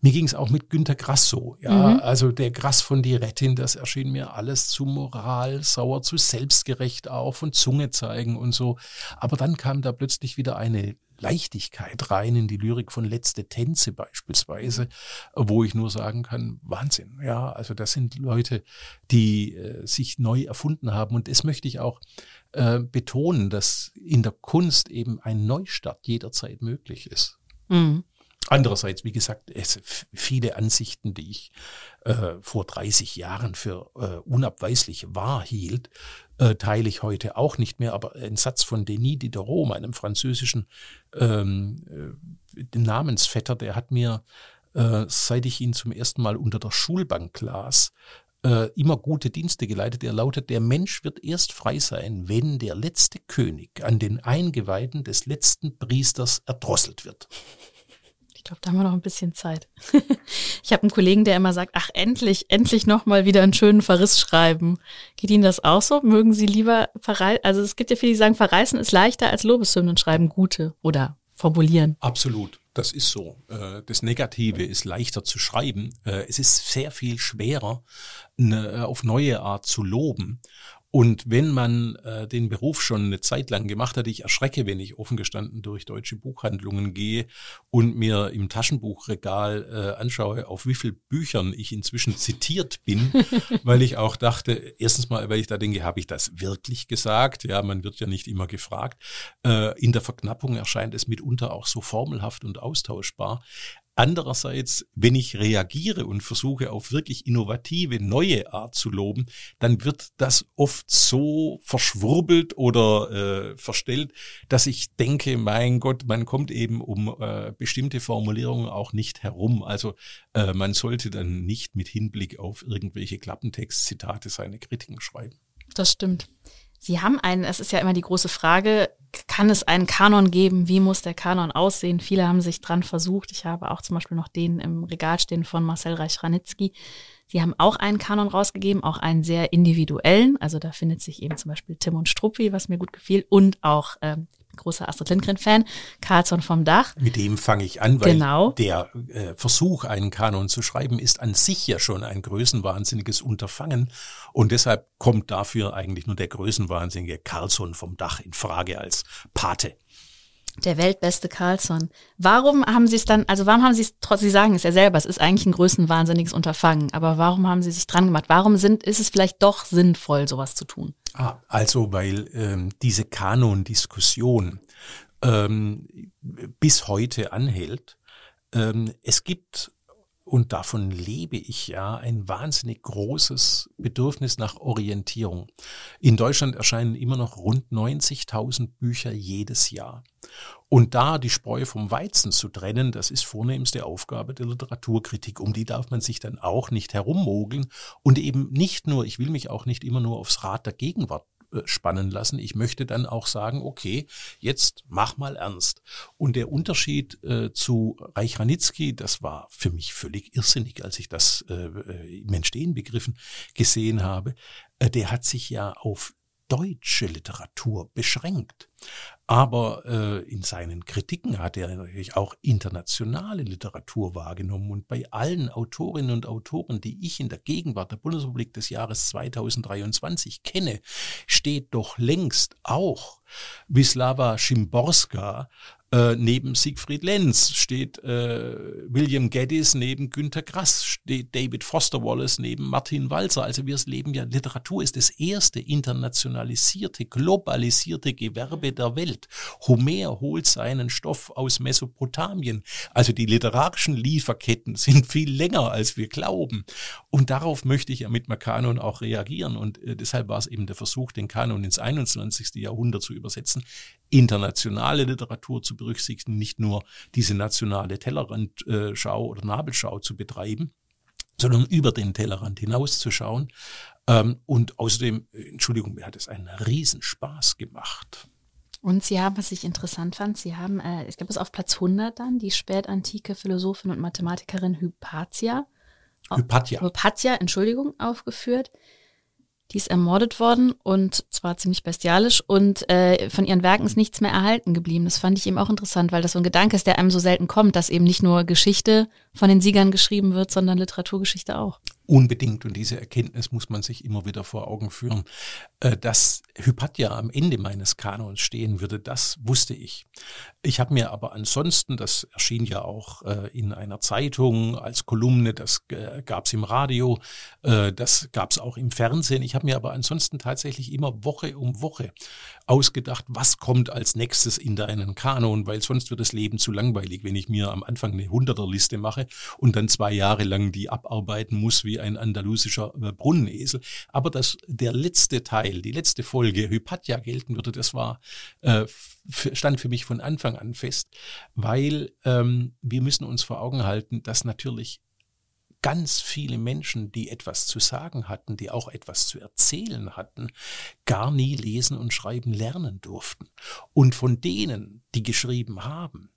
Mir ging es auch mit Günter Grass so, ja, mhm. also der Grass von die Rettin, das erschien mir alles zu moral, sauer, zu selbstgerecht auch, von Zunge zeigen und so. Aber dann kam da plötzlich wieder eine Leichtigkeit rein in die Lyrik von Letzte Tänze beispielsweise, wo ich nur sagen kann, Wahnsinn. Ja, also das sind Leute, die äh, sich neu erfunden haben. Und das möchte ich auch äh, betonen, dass in der Kunst eben ein Neustart jederzeit möglich ist. Mhm. Andererseits, wie gesagt, es viele Ansichten, die ich äh, vor 30 Jahren für äh, unabweislich wahr hielt, äh, teile ich heute auch nicht mehr. Aber ein Satz von Denis Diderot, einem französischen ähm, äh, Namensvetter, der hat mir, äh, seit ich ihn zum ersten Mal unter der Schulbank las, äh, immer gute Dienste geleitet. Der lautet, der Mensch wird erst frei sein, wenn der letzte König an den Eingeweiden des letzten Priesters erdrosselt wird. Ich glaube, da haben wir noch ein bisschen Zeit. ich habe einen Kollegen, der immer sagt, ach, endlich, endlich nochmal wieder einen schönen Verriss schreiben. Geht Ihnen das auch so? Mögen Sie lieber verreißen? Also es gibt ja viele, die sagen, verreißen ist leichter als Lobeshymnen schreiben, gute oder formulieren. Absolut. Das ist so. Äh, das Negative ist leichter zu schreiben. Äh, es ist sehr viel schwerer, auf neue Art zu loben. Und wenn man äh, den Beruf schon eine Zeit lang gemacht hat, ich erschrecke, wenn ich offen gestanden durch deutsche Buchhandlungen gehe und mir im Taschenbuchregal äh, anschaue, auf wie viel Büchern ich inzwischen zitiert bin, weil ich auch dachte, erstens mal, weil ich da denke, habe ich das wirklich gesagt? Ja, man wird ja nicht immer gefragt. Äh, in der Verknappung erscheint es mitunter auch so formelhaft und austauschbar. Andererseits, wenn ich reagiere und versuche auf wirklich innovative, neue Art zu loben, dann wird das oft so verschwurbelt oder äh, verstellt, dass ich denke, mein Gott, man kommt eben um äh, bestimmte Formulierungen auch nicht herum. Also äh, man sollte dann nicht mit Hinblick auf irgendwelche Klappentextzitate seine Kritiken schreiben. Das stimmt. Sie haben einen, es ist ja immer die große Frage, kann es einen Kanon geben? Wie muss der Kanon aussehen? Viele haben sich dran versucht. Ich habe auch zum Beispiel noch den im Regal stehen von Marcel Reich-Ranitzky. Sie haben auch einen Kanon rausgegeben, auch einen sehr individuellen. Also da findet sich eben zum Beispiel Tim und Struppi, was mir gut gefiel, und auch ähm, großer Astrid Lindgren-Fan, Carlsson vom Dach. Mit dem fange ich an, weil Genau. der äh, Versuch, einen Kanon zu schreiben, ist an sich ja schon ein größenwahnsinniges Unterfangen. Und deshalb kommt dafür eigentlich nur der größenwahnsinnige Carlsson vom Dach in Frage als Pate. Der weltbeste Carlsson. Warum haben Sie es dann, also warum haben Sie es, trotz, Sie sagen es ja selber, es ist eigentlich ein größenwahnsinniges Unterfangen, aber warum haben Sie sich dran gemacht? Warum sind, ist es vielleicht doch sinnvoll, sowas zu tun? Ah, also weil ähm, diese Kanon-Diskussion ähm, bis heute anhält. Ähm, es gibt, und davon lebe ich ja, ein wahnsinnig großes Bedürfnis nach Orientierung. In Deutschland erscheinen immer noch rund 90.000 Bücher jedes Jahr. Und da die Spreu vom Weizen zu trennen, das ist vornehmste Aufgabe der Literaturkritik. Um die darf man sich dann auch nicht herummogeln und eben nicht nur, ich will mich auch nicht immer nur aufs Rad der Gegenwart äh, spannen lassen. Ich möchte dann auch sagen, okay, jetzt mach mal ernst. Und der Unterschied äh, zu Reich Ranitzky, das war für mich völlig irrsinnig, als ich das äh, äh, im Entstehen begriffen gesehen habe, äh, der hat sich ja auf deutsche Literatur beschränkt. Aber äh, in seinen Kritiken hat er natürlich auch internationale Literatur wahrgenommen. Und bei allen Autorinnen und Autoren, die ich in der Gegenwart der Bundesrepublik des Jahres 2023 kenne, steht doch längst auch Wisława Szymborska äh, neben Siegfried Lenz, steht äh, William Geddes neben Günter Grass, steht David Foster Wallace neben Martin Walzer. Also wir leben ja, Literatur ist das erste internationalisierte, globalisierte Gewerbe der Welt. Homer holt seinen Stoff aus Mesopotamien. Also die literarischen Lieferketten sind viel länger, als wir glauben. Und darauf möchte ich ja mit Makanon auch reagieren. Und äh, deshalb war es eben der Versuch, den Kanon ins 21. Jahrhundert zu übersetzen, internationale Literatur zu berücksichtigen, nicht nur diese nationale Tellerrandschau oder Nabelschau zu betreiben, sondern über den Tellerrand hinauszuschauen. Ähm, und außerdem, Entschuldigung, mir hat es einen Riesenspaß gemacht. Und Sie haben, was ich interessant fand, Sie haben, äh, ich glaube, es auf Platz 100 dann, die spätantike Philosophin und Mathematikerin Hypatia. Hypatia. Hypatia, Entschuldigung, aufgeführt. Die ist ermordet worden und zwar ziemlich bestialisch und äh, von ihren Werken ist nichts mehr erhalten geblieben. Das fand ich eben auch interessant, weil das so ein Gedanke ist, der einem so selten kommt, dass eben nicht nur Geschichte von den Siegern geschrieben wird, sondern Literaturgeschichte auch. Unbedingt. Und diese Erkenntnis muss man sich immer wieder vor Augen führen. Äh, Dass Hypatia am Ende meines Kanons stehen würde, das wusste ich. Ich habe mir aber ansonsten, das erschien ja auch äh, in einer Zeitung als Kolumne, das äh, gab es im Radio, das gab es auch im Fernsehen. Ich habe mir aber ansonsten tatsächlich immer Woche um Woche ausgedacht, was kommt als nächstes in deinen Kanon, weil sonst wird das Leben zu langweilig, wenn ich mir am Anfang eine Hunderterliste mache und dann zwei Jahre lang die abarbeiten muss wie ein andalusischer äh, Brunnenesel. Aber dass der letzte Teil, die letzte Folge Hypatia gelten würde, das war äh, stand für mich von Anfang an fest, weil ähm, wir müssen uns vor Augen halten, dass natürlich ganz viele Menschen, die etwas zu sagen hatten, die auch etwas zu erzählen hatten, gar nie lesen und schreiben lernen durften. Und von denen, die geschrieben haben,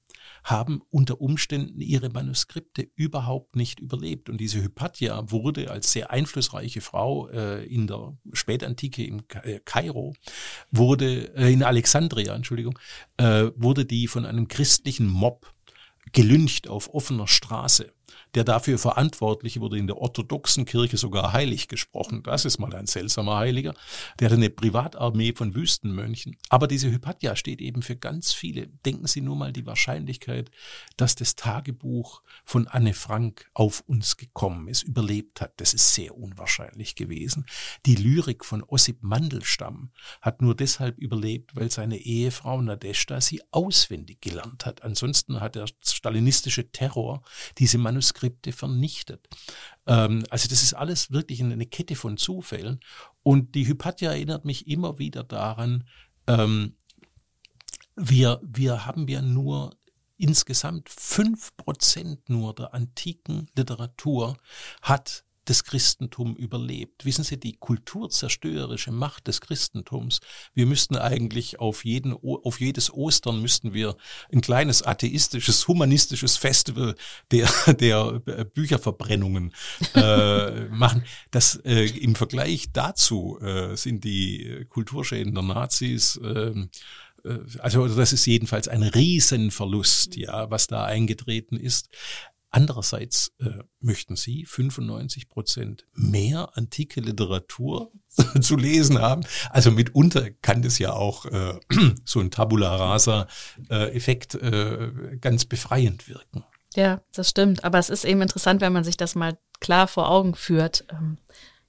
haben unter Umständen ihre Manuskripte überhaupt nicht überlebt. Und diese Hypatia wurde als sehr einflussreiche Frau äh, in der Spätantike im äh, Kairo, wurde äh, in Alexandria, Entschuldigung, äh, wurde die von einem christlichen Mob gelyncht auf offener Straße. Der dafür Verantwortliche wurde in der orthodoxen Kirche sogar heilig gesprochen. Das ist mal ein seltsamer Heiliger. Der hatte eine Privatarmee von Wüstenmönchen. Aber diese Hypatia steht eben für ganz viele. Denken Sie nur mal die Wahrscheinlichkeit, dass das Tagebuch von Anne Frank auf uns gekommen ist, überlebt hat. Das ist sehr unwahrscheinlich gewesen. Die Lyrik von Ossip Mandelstam hat nur deshalb überlebt, weil seine Ehefrau Nadeshda sie auswendig gelernt hat. Ansonsten hat der stalinistische Terror diese Manuskripte vernichtet. Ähm, also das ist alles wirklich eine Kette von Zufällen. Und die Hypatia erinnert mich immer wieder daran, ähm, wir, wir haben ja nur insgesamt fünf Prozent nur der antiken Literatur hat das Christentum überlebt. Wissen Sie, die kulturzerstörerische Macht des Christentums, wir müssten eigentlich auf, jeden, auf jedes Ostern müssten wir ein kleines atheistisches, humanistisches Festival der, der Bücherverbrennungen äh, machen. Das äh, im Vergleich dazu äh, sind die Kulturschäden der Nazis äh, äh, also das ist jedenfalls ein Riesenverlust, ja, was da eingetreten ist. Andererseits äh, möchten Sie 95 Prozent mehr antike Literatur zu lesen haben. Also mitunter kann das ja auch äh, so ein Tabula Rasa-Effekt äh, äh, ganz befreiend wirken. Ja, das stimmt. Aber es ist eben interessant, wenn man sich das mal klar vor Augen führt. Ähm,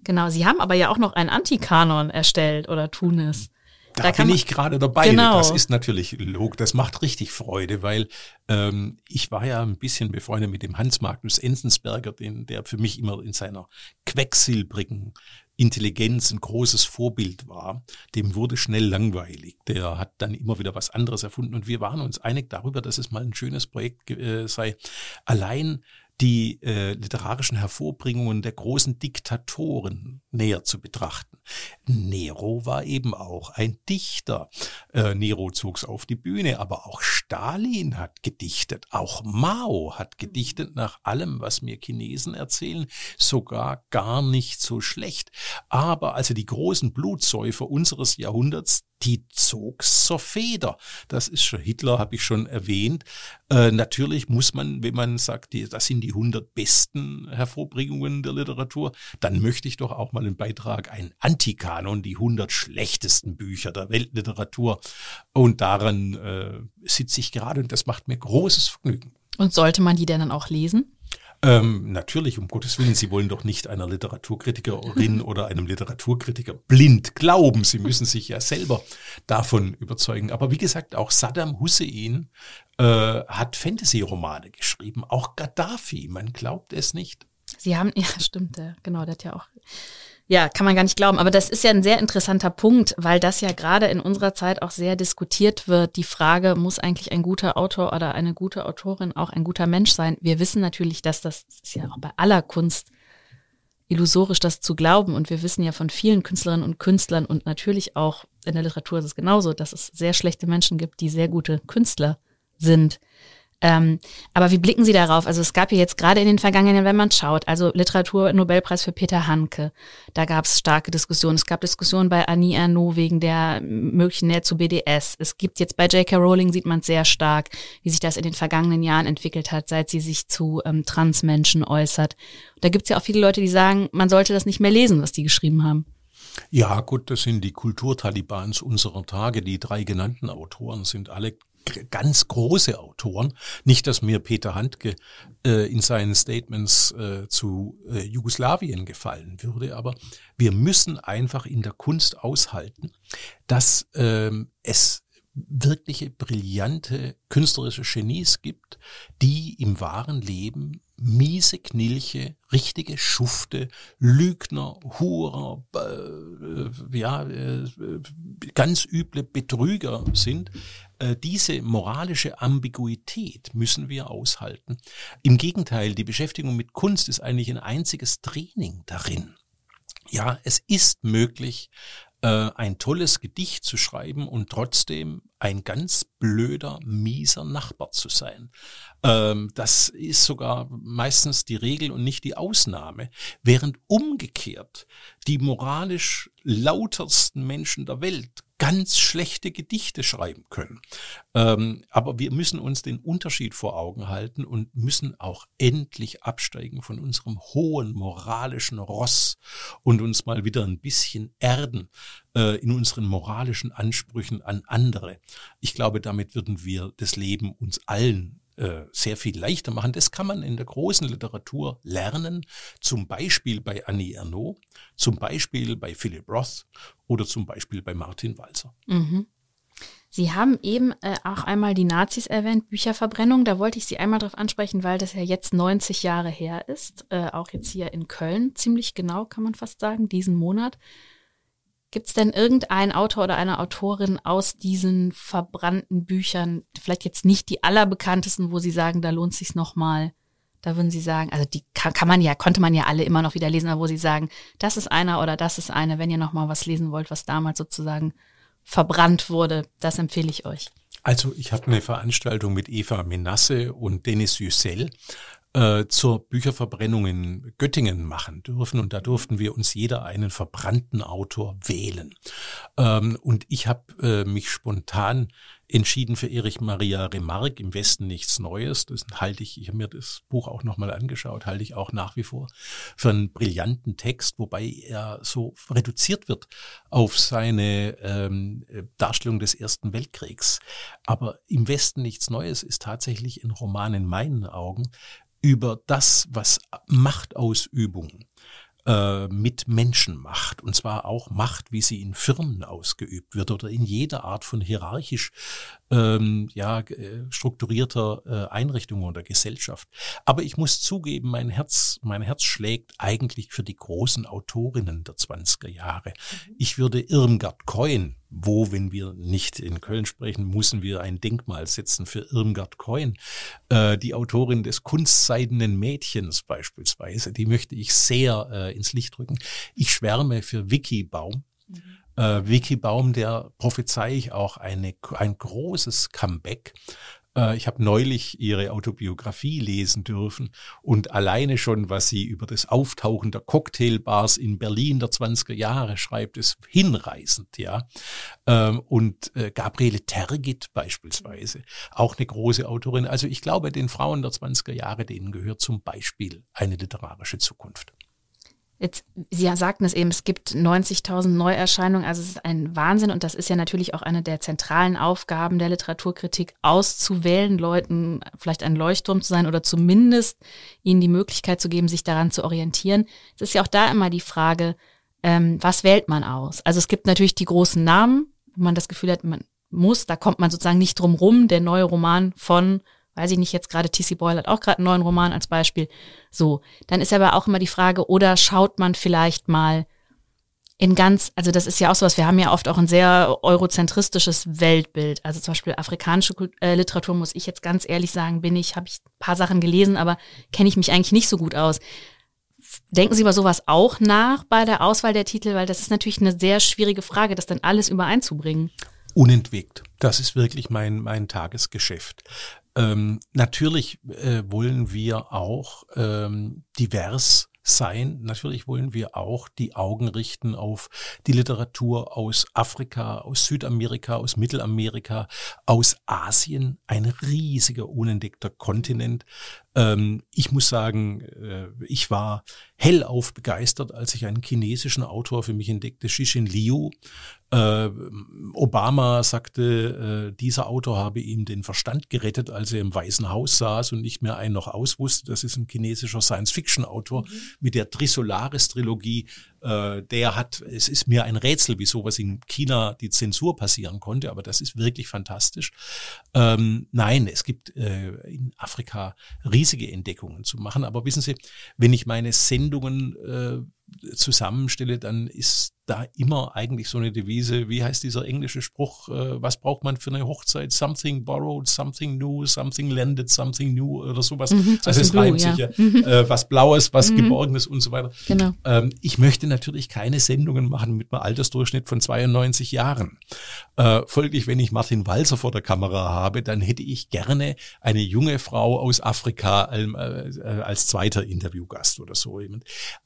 genau, Sie haben aber ja auch noch einen Antikanon erstellt oder tun es. Da, da bin ich gerade dabei. Genau. Das ist natürlich log, das macht richtig Freude, weil ähm, ich war ja ein bisschen befreundet mit dem Hans Magnus Enzensberger, den, der für mich immer in seiner quecksilbrigen Intelligenz ein großes Vorbild war, dem wurde schnell langweilig. Der hat dann immer wieder was anderes erfunden und wir waren uns einig darüber, dass es mal ein schönes Projekt äh, sei. Allein die äh, literarischen Hervorbringungen der großen Diktatoren näher zu betrachten. Nero war eben auch ein Dichter. Äh, Nero zog's auf die Bühne, aber auch Stalin hat gedichtet, auch Mao hat gedichtet, nach allem, was mir Chinesen erzählen, sogar gar nicht so schlecht. Aber also die großen Blutsäufer unseres Jahrhunderts, die zog's zur Feder. Das ist schon Hitler, habe ich schon erwähnt. Äh, natürlich muss man, wenn man sagt, die, das sind die 100 besten Hervorbringungen der Literatur, dann möchte ich doch auch mal einen Beitrag, einen Antikanon, die 100 schlechtesten Bücher der Weltliteratur. Und daran äh, sitze ich gerade und das macht mir großes Vergnügen. Und sollte man die denn dann auch lesen? Ähm, natürlich, um Gottes Willen, Sie wollen doch nicht einer Literaturkritikerin oder einem Literaturkritiker blind glauben. Sie müssen sich ja selber davon überzeugen. Aber wie gesagt, auch Saddam Hussein äh, hat Fantasy-Romane geschrieben, auch Gaddafi, man glaubt es nicht. Sie haben, ja, stimmt, genau, der hat ja auch ja, kann man gar nicht glauben. Aber das ist ja ein sehr interessanter Punkt, weil das ja gerade in unserer Zeit auch sehr diskutiert wird. Die Frage, muss eigentlich ein guter Autor oder eine gute Autorin auch ein guter Mensch sein? Wir wissen natürlich, dass das, das ist ja auch bei aller Kunst illusorisch, das zu glauben. Und wir wissen ja von vielen Künstlerinnen und Künstlern und natürlich auch in der Literatur ist es genauso, dass es sehr schlechte Menschen gibt, die sehr gute Künstler sind. Ähm, aber wie blicken Sie darauf? Also es gab ja jetzt gerade in den vergangenen, wenn man schaut, also Literatur-Nobelpreis für Peter Hanke, da gab es starke Diskussionen. Es gab Diskussionen bei Annie Ernaux wegen der möglichen Nähe zu BDS. Es gibt jetzt bei J.K. Rowling, sieht man sehr stark, wie sich das in den vergangenen Jahren entwickelt hat, seit sie sich zu ähm, Transmenschen äußert. Da gibt es ja auch viele Leute, die sagen, man sollte das nicht mehr lesen, was die geschrieben haben. Ja, gut, das sind die Kulturtalibans unserer Tage. Die drei genannten Autoren sind alle ganz große Autoren. Nicht, dass mir Peter Handke äh, in seinen Statements äh, zu äh, Jugoslawien gefallen würde, aber wir müssen einfach in der Kunst aushalten, dass ähm, es wirkliche brillante künstlerische Genies gibt, die im wahren Leben miese Knilche, richtige Schufte, Lügner, Hurer, äh, ja, äh, ganz üble Betrüger sind. Äh, diese moralische Ambiguität müssen wir aushalten. Im Gegenteil, die Beschäftigung mit Kunst ist eigentlich ein einziges Training darin. Ja, es ist möglich, äh, ein tolles Gedicht zu schreiben und trotzdem ein ganz blöder, mieser Nachbar zu sein. Ähm, das ist sogar meistens die Regel und nicht die Ausnahme. Während umgekehrt die moralisch lautersten Menschen der Welt ganz schlechte Gedichte schreiben können. Ähm, aber wir müssen uns den Unterschied vor Augen halten und müssen auch endlich absteigen von unserem hohen moralischen Ross und uns mal wieder ein bisschen erden in unseren moralischen Ansprüchen an andere. Ich glaube, damit würden wir das Leben uns allen äh, sehr viel leichter machen. Das kann man in der großen Literatur lernen, zum Beispiel bei Annie Ernaux, zum Beispiel bei Philip Roth oder zum Beispiel bei Martin Walzer. Mhm. Sie haben eben äh, auch einmal die Nazis erwähnt, Bücherverbrennung. Da wollte ich Sie einmal darauf ansprechen, weil das ja jetzt 90 Jahre her ist, äh, auch jetzt hier in Köln, ziemlich genau kann man fast sagen, diesen Monat. Gibt es denn irgendeinen Autor oder eine Autorin aus diesen verbrannten Büchern, vielleicht jetzt nicht die allerbekanntesten, wo Sie sagen, da lohnt sich's noch mal? Da würden Sie sagen, also die kann, kann, man ja, konnte man ja alle immer noch wieder lesen, aber wo Sie sagen, das ist einer oder das ist eine, wenn ihr noch mal was lesen wollt, was damals sozusagen verbrannt wurde, das empfehle ich euch. Also ich hatte eine Veranstaltung mit Eva Menasse und Dennis Yücel äh, zur Bücherverbrennung in Göttingen machen dürfen. Und da durften wir uns jeder einen verbrannten Autor wählen. Ähm, und ich habe äh, mich spontan entschieden für Erich Maria Remarque, im Westen nichts Neues. Das halte ich, ich habe mir das Buch auch nochmal angeschaut, halte ich auch nach wie vor für einen brillanten Text, wobei er so reduziert wird auf seine ähm, Darstellung des Ersten Weltkriegs. Aber im Westen nichts Neues ist tatsächlich ein Roman in meinen Augen über das, was Machtausübung äh, mit Menschen macht. Und zwar auch Macht, wie sie in Firmen ausgeübt wird oder in jeder Art von hierarchisch ähm, ja, strukturierter äh, Einrichtung oder Gesellschaft. Aber ich muss zugeben, mein Herz, mein Herz schlägt eigentlich für die großen Autorinnen der 20er Jahre. Mhm. Ich würde Irmgard Coin, wo, wenn wir nicht in Köln sprechen, müssen wir ein Denkmal setzen für Irmgard Coin, äh, die Autorin des kunstseidenen Mädchens beispielsweise, die möchte ich sehr äh, ins Licht rücken. Ich schwärme für Vicky Baum. Mhm äh, Vicky Baum, der prophezei ich auch eine, ein großes Comeback. Äh, ich habe neulich ihre Autobiografie lesen dürfen und alleine schon, was sie über das Auftauchen der Cocktailbars in Berlin der 20er Jahre schreibt, ist hinreißend, ja. Ähm, und äh, Gabriele Tergit beispielsweise, auch eine große Autorin. Also ich glaube, den Frauen der 20er Jahre, denen gehört zum Beispiel eine literarische Zukunft. Jetzt, Sie sagten es eben, es gibt 90.000 Neuerscheinungen, also es ist ein Wahnsinn und das ist ja natürlich auch eine der zentralen Aufgaben der Literaturkritik, auszuwählen, Leuten vielleicht ein Leuchtturm zu sein oder zumindest ihnen die Möglichkeit zu geben, sich daran zu orientieren. Es ist ja auch da immer die Frage, ähm, was wählt man aus? Also es gibt natürlich die großen Namen, wo man das Gefühl hat, man muss, da kommt man sozusagen nicht drum rum, der neue Roman von weiß ich nicht, jetzt gerade T.C. Boyle hat auch gerade einen neuen Roman als Beispiel. So, dann ist aber auch immer die Frage, oder schaut man vielleicht mal in ganz, also das ist ja auch sowas, wir haben ja oft auch ein sehr eurozentristisches Weltbild. Also zum Beispiel afrikanische äh, Literatur, muss ich jetzt ganz ehrlich sagen, bin ich, habe ich ein paar Sachen gelesen, aber kenne ich mich eigentlich nicht so gut aus. Denken Sie über sowas auch nach bei der Auswahl der Titel, weil das ist natürlich eine sehr schwierige Frage, das dann alles übereinzubringen. Unentwegt. Das ist wirklich mein, mein Tagesgeschäft. Ähm, natürlich äh, wollen wir auch ähm, divers sein. Natürlich wollen wir auch die Augen richten auf die Literatur aus Afrika, aus Südamerika, aus Mittelamerika, aus Asien, ein riesiger unentdeckter Kontinent. Ähm, ich muss sagen, äh, ich war hellauf begeistert, als ich einen chinesischen Autor für mich entdeckte, Xixin Liu, äh, Obama sagte, äh, dieser Autor habe ihm den Verstand gerettet, als er im Weißen Haus saß und nicht mehr einen noch auswusste. Das ist ein chinesischer Science-Fiction-Autor mhm. mit der Trisolaris-Trilogie. Äh, der hat, es ist mir ein Rätsel, wie sowas in China die Zensur passieren konnte, aber das ist wirklich fantastisch. Ähm, nein, es gibt äh, in Afrika riesige Entdeckungen zu machen. Aber wissen Sie, wenn ich meine Sendungen äh, zusammenstelle, dann ist da immer eigentlich so eine Devise, wie heißt dieser englische Spruch, äh, was braucht man für eine Hochzeit? Something borrowed, something new, something landed, something new oder sowas. Mhm, also es reimt sich ja. Mhm. Äh, was Blaues, was mhm. Geborgenes und so weiter. Genau. Ähm, ich möchte natürlich keine Sendungen machen mit einem Altersdurchschnitt von 92 Jahren. Äh, folglich, wenn ich Martin Walser vor der Kamera habe, dann hätte ich gerne eine junge Frau aus Afrika ähm, äh, als zweiter Interviewgast oder so.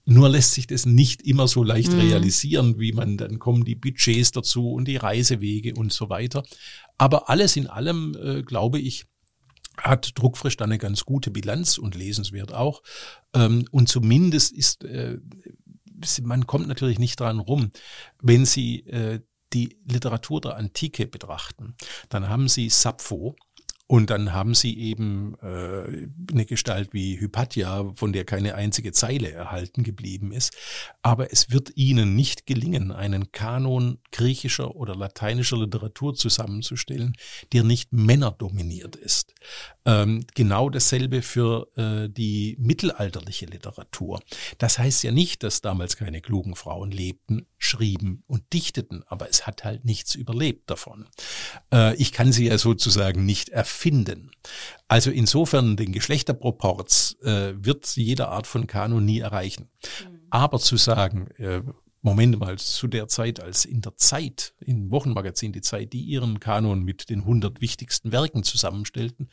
Nur lässt sich das nicht immer so leicht mhm. realisieren, wie man, dann kommen die Budgets dazu und die Reisewege und so weiter. Aber alles in allem, äh, glaube ich, hat Druckfrisch dann eine ganz gute Bilanz und lesenswert auch. Ähm, und zumindest ist, äh, man kommt natürlich nicht dran rum, wenn Sie äh, die Literatur der Antike betrachten, dann haben Sie Sappho, und dann haben sie eben äh, eine Gestalt wie Hypatia, von der keine einzige Zeile erhalten geblieben ist. Aber es wird ihnen nicht gelingen, einen Kanon griechischer oder lateinischer Literatur zusammenzustellen, der nicht männerdominiert ist. Ähm, genau dasselbe für äh, die mittelalterliche Literatur. Das heißt ja nicht, dass damals keine klugen Frauen lebten, schrieben und dichteten, aber es hat halt nichts überlebt davon. Äh, ich kann sie ja sozusagen nicht erfinden. Also insofern den Geschlechterproports äh, wird jede Art von Kanon nie erreichen. Mhm. Aber zu sagen, äh, Moment mal, zu der Zeit, als in der Zeit, im Wochenmagazin Die Zeit, die ihren Kanon mit den 100 wichtigsten Werken zusammenstellten,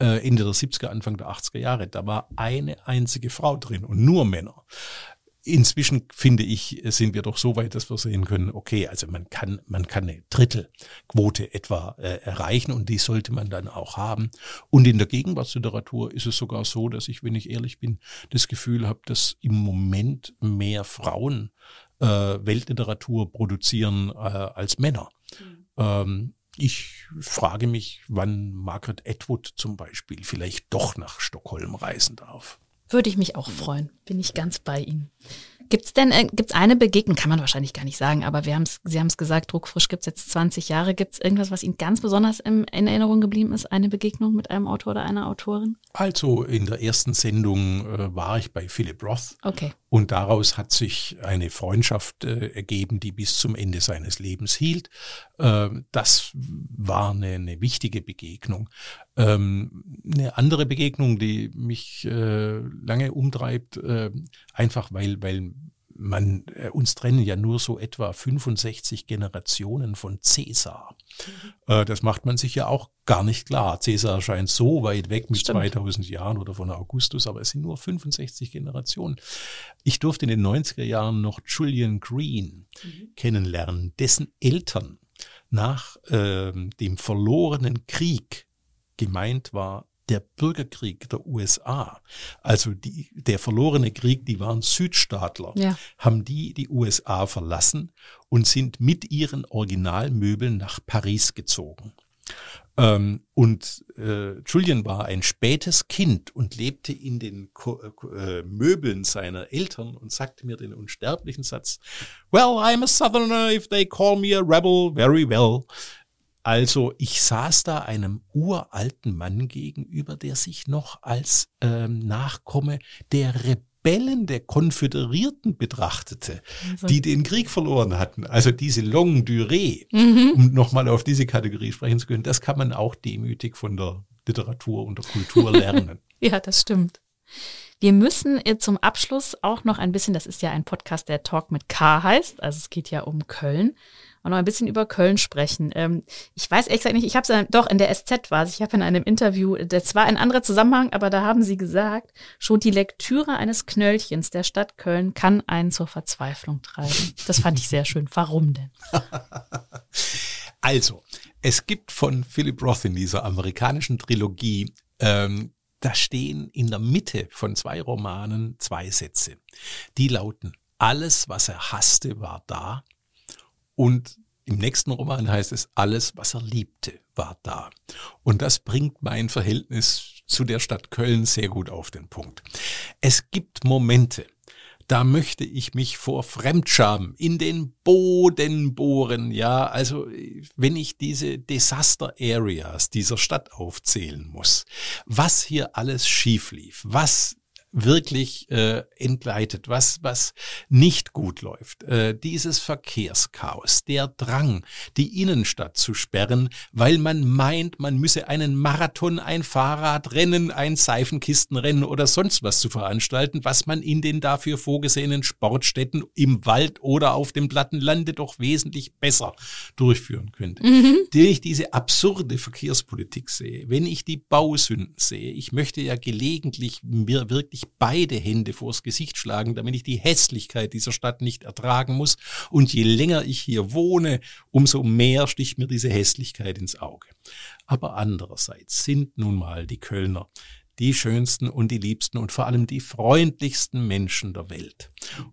äh, Ende der 70er, Anfang der 80er Jahre. Da war eine einzige Frau drin und nur Männer. Inzwischen finde ich, sind wir doch so weit, dass wir sehen können, okay, also man kann, man kann eine Drittelquote etwa äh, erreichen und die sollte man dann auch haben. Und in der Gegenwartsliteratur ist es sogar so, dass ich, wenn ich ehrlich bin, das Gefühl habe, dass im Moment mehr Frauen äh, Weltliteratur produzieren äh, als Männer. Mhm. Ähm, ich frage mich, wann Margaret Atwood zum Beispiel vielleicht doch nach Stockholm reisen darf. Würde ich mich auch freuen. Bin ich ganz bei Ihnen. Gibt's denn äh, gibt's eine Begegnung, kann man wahrscheinlich gar nicht sagen, aber wir haben's, Sie haben es gesagt, Druckfrisch gibt's jetzt 20 Jahre. Gibt's irgendwas, was Ihnen ganz besonders im, in Erinnerung geblieben ist? Eine Begegnung mit einem Autor oder einer Autorin? Also in der ersten Sendung äh, war ich bei Philip Roth. Okay. Und daraus hat sich eine Freundschaft äh, ergeben, die bis zum Ende seines Lebens hielt. Äh, das war eine, eine wichtige Begegnung. Ähm, eine andere Begegnung, die mich äh, lange umtreibt, äh, einfach weil, weil man, äh, uns trennen ja nur so etwa 65 Generationen von Cäsar. Mhm. Äh, das macht man sich ja auch gar nicht klar. Cäsar scheint so weit weg mit Stimmt. 2000 Jahren oder von Augustus, aber es sind nur 65 Generationen. Ich durfte in den 90er Jahren noch Julian Green mhm. kennenlernen, dessen Eltern nach äh, dem verlorenen Krieg gemeint war der Bürgerkrieg der USA, also die, der verlorene Krieg, die waren Südstaatler, ja. haben die die USA verlassen und sind mit ihren Originalmöbeln nach Paris gezogen. Ähm, und äh, Julian war ein spätes Kind und lebte in den Ko äh, Möbeln seiner Eltern und sagte mir den unsterblichen Satz, Well, I'm a Southerner, if they call me a rebel, very well. Also ich saß da einem uralten Mann gegenüber, der sich noch als ähm, Nachkomme der Rebellen der Konföderierten betrachtete, also. die den Krieg verloren hatten. Also diese Longue Durée, mhm. um nochmal auf diese Kategorie sprechen zu können, das kann man auch demütig von der Literatur und der Kultur lernen. ja, das stimmt. Wir müssen zum Abschluss auch noch ein bisschen, das ist ja ein Podcast, der Talk mit K heißt, also es geht ja um Köln und noch ein bisschen über Köln sprechen. Ähm, ich weiß ehrlich gesagt nicht, ich habe es doch in der SZ war es. Ich habe in einem Interview, das war ein anderer Zusammenhang, aber da haben sie gesagt, schon die Lektüre eines Knöllchens der Stadt Köln kann einen zur Verzweiflung treiben. Das fand ich sehr schön. Warum denn? Also, es gibt von Philip Roth in dieser amerikanischen Trilogie ähm, da stehen in der Mitte von zwei Romanen zwei Sätze. Die lauten, alles, was er hasste, war da und im nächsten Roman heißt es, alles, was er liebte, war da. Und das bringt mein Verhältnis zu der Stadt Köln sehr gut auf den Punkt. Es gibt Momente, da möchte ich mich vor Fremdscham in den Boden bohren, ja, also wenn ich diese Disaster Areas dieser Stadt aufzählen muss, was hier alles schief lief, was wirklich äh, entgleitet, was, was nicht gut läuft. Äh, dieses Verkehrschaos, der Drang, die Innenstadt zu sperren, weil man meint, man müsse einen Marathon, ein Fahrradrennen, ein Seifenkistenrennen oder sonst was zu veranstalten, was man in den dafür vorgesehenen Sportstätten im Wald oder auf dem Plattenlande doch wesentlich besser durchführen könnte. Mhm. Den ich diese absurde Verkehrspolitik sehe, wenn ich die Bausünden sehe, ich möchte ja gelegentlich mir wirklich beide Hände vors Gesicht schlagen, damit ich die Hässlichkeit dieser Stadt nicht ertragen muss. Und je länger ich hier wohne, umso mehr sticht mir diese Hässlichkeit ins Auge. Aber andererseits sind nun mal die Kölner die schönsten und die liebsten und vor allem die freundlichsten Menschen der Welt.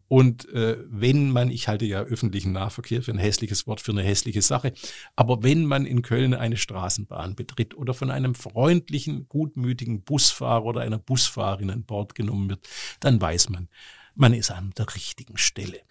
Und äh, wenn man, ich halte ja öffentlichen Nahverkehr für ein hässliches Wort, für eine hässliche Sache, aber wenn man in Köln eine Straßenbahn betritt oder von einem freundlichen, gutmütigen Busfahrer oder einer Busfahrerin an Bord genommen wird, dann weiß man, man ist an der richtigen Stelle.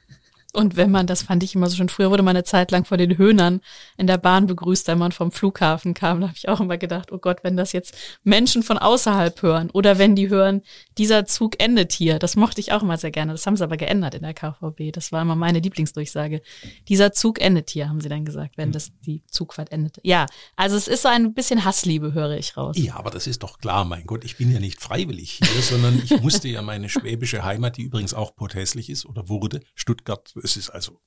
Und wenn man, das fand ich immer so schön, früher wurde man eine Zeit lang vor den Höhnern in der Bahn begrüßt, wenn man vom Flughafen kam. Da habe ich auch immer gedacht, oh Gott, wenn das jetzt Menschen von außerhalb hören oder wenn die hören, dieser Zug endet hier. Das mochte ich auch immer sehr gerne. Das haben sie aber geändert in der KVB. Das war immer meine Lieblingsdurchsage. Dieser Zug endet hier, haben sie dann gesagt, wenn das die Zugfahrt endet. Ja, also es ist so ein bisschen Hassliebe, höre ich raus. Ja, aber das ist doch klar, mein Gott, ich bin ja nicht freiwillig hier, sondern ich musste ja meine schwäbische Heimat, die übrigens auch pothässlich ist oder wurde, Stuttgart Es ist also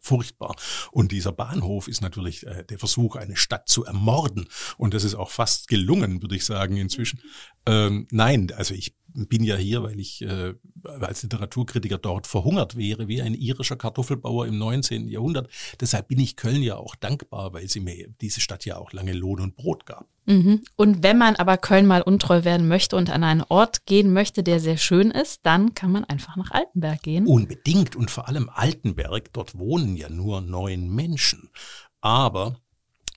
furchtbar. Und dieser Bahnhof ist natürlich äh, der Versuch, eine Stadt zu ermorden. Und das ist auch fast gelungen, würde ich sagen, inzwischen. Ähm, nein, also ich bin ja hier, weil ich äh, als Literaturkritiker dort verhungert wäre, wie ein irischer Kartoffelbauer im 19. Jahrhundert. Deshalb bin ich Köln ja auch dankbar, weil sie mir diese Stadt ja auch lange Lohn und Brot gab. Mhm. Und wenn man aber Köln mal untreu werden möchte und an einen Ort gehen möchte, der sehr schön ist, dann kann man einfach nach Altenberg gehen. Unbedingt und vor allem Altenberg, dort wohnen ja nur neun Menschen. Aber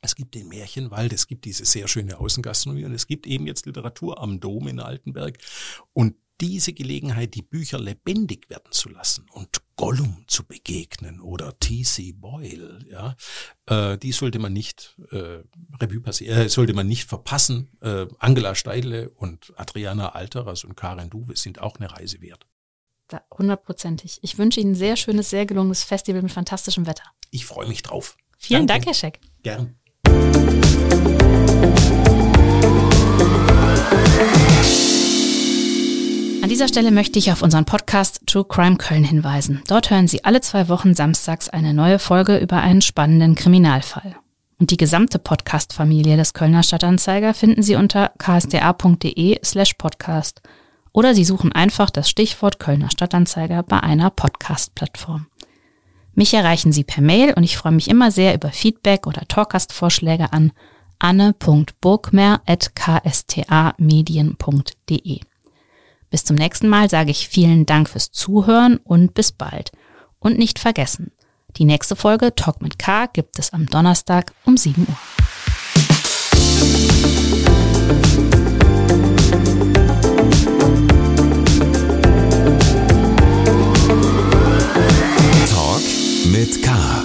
es gibt den Märchenwald, es gibt diese sehr schöne Außengastronomie und es gibt eben jetzt Literatur am Dom in Altenberg. Und diese Gelegenheit, die Bücher lebendig werden zu lassen und Gollum zu begegnen oder T.C. Boyle, ja, äh, die sollte man nicht äh, Revue passieren, äh, sollte man nicht verpassen. Äh, Angela Steidle und Adriana Alteras und Karen Duwe sind auch eine Reise wert. Hundertprozentig. Ich wünsche Ihnen ein sehr schönes, sehr gelungenes Festival mit fantastischem Wetter. Ich freue mich drauf. Vielen Danke. Dank, Herr Scheck. Gern. An dieser Stelle möchte ich auf unseren Podcast True Crime Köln hinweisen. Dort hören Sie alle zwei Wochen samstags eine neue Folge über einen spannenden Kriminalfall. Und die gesamte Podcast-Familie des Kölner Stadtanzeiger finden Sie unter ksda.de slash podcast oder Sie suchen einfach das Stichwort Kölner Stadtanzeiger bei einer Podcast-Plattform. Mich erreichen Sie per Mail und ich freue mich immer sehr über Feedback oder Talkast-Vorschläge an anne.burgmer.ksta-medien.de. Bis zum nächsten Mal sage ich vielen Dank fürs Zuhören und bis bald. Und nicht vergessen, die nächste Folge Talk mit K gibt es am Donnerstag um 7 Uhr. mit K.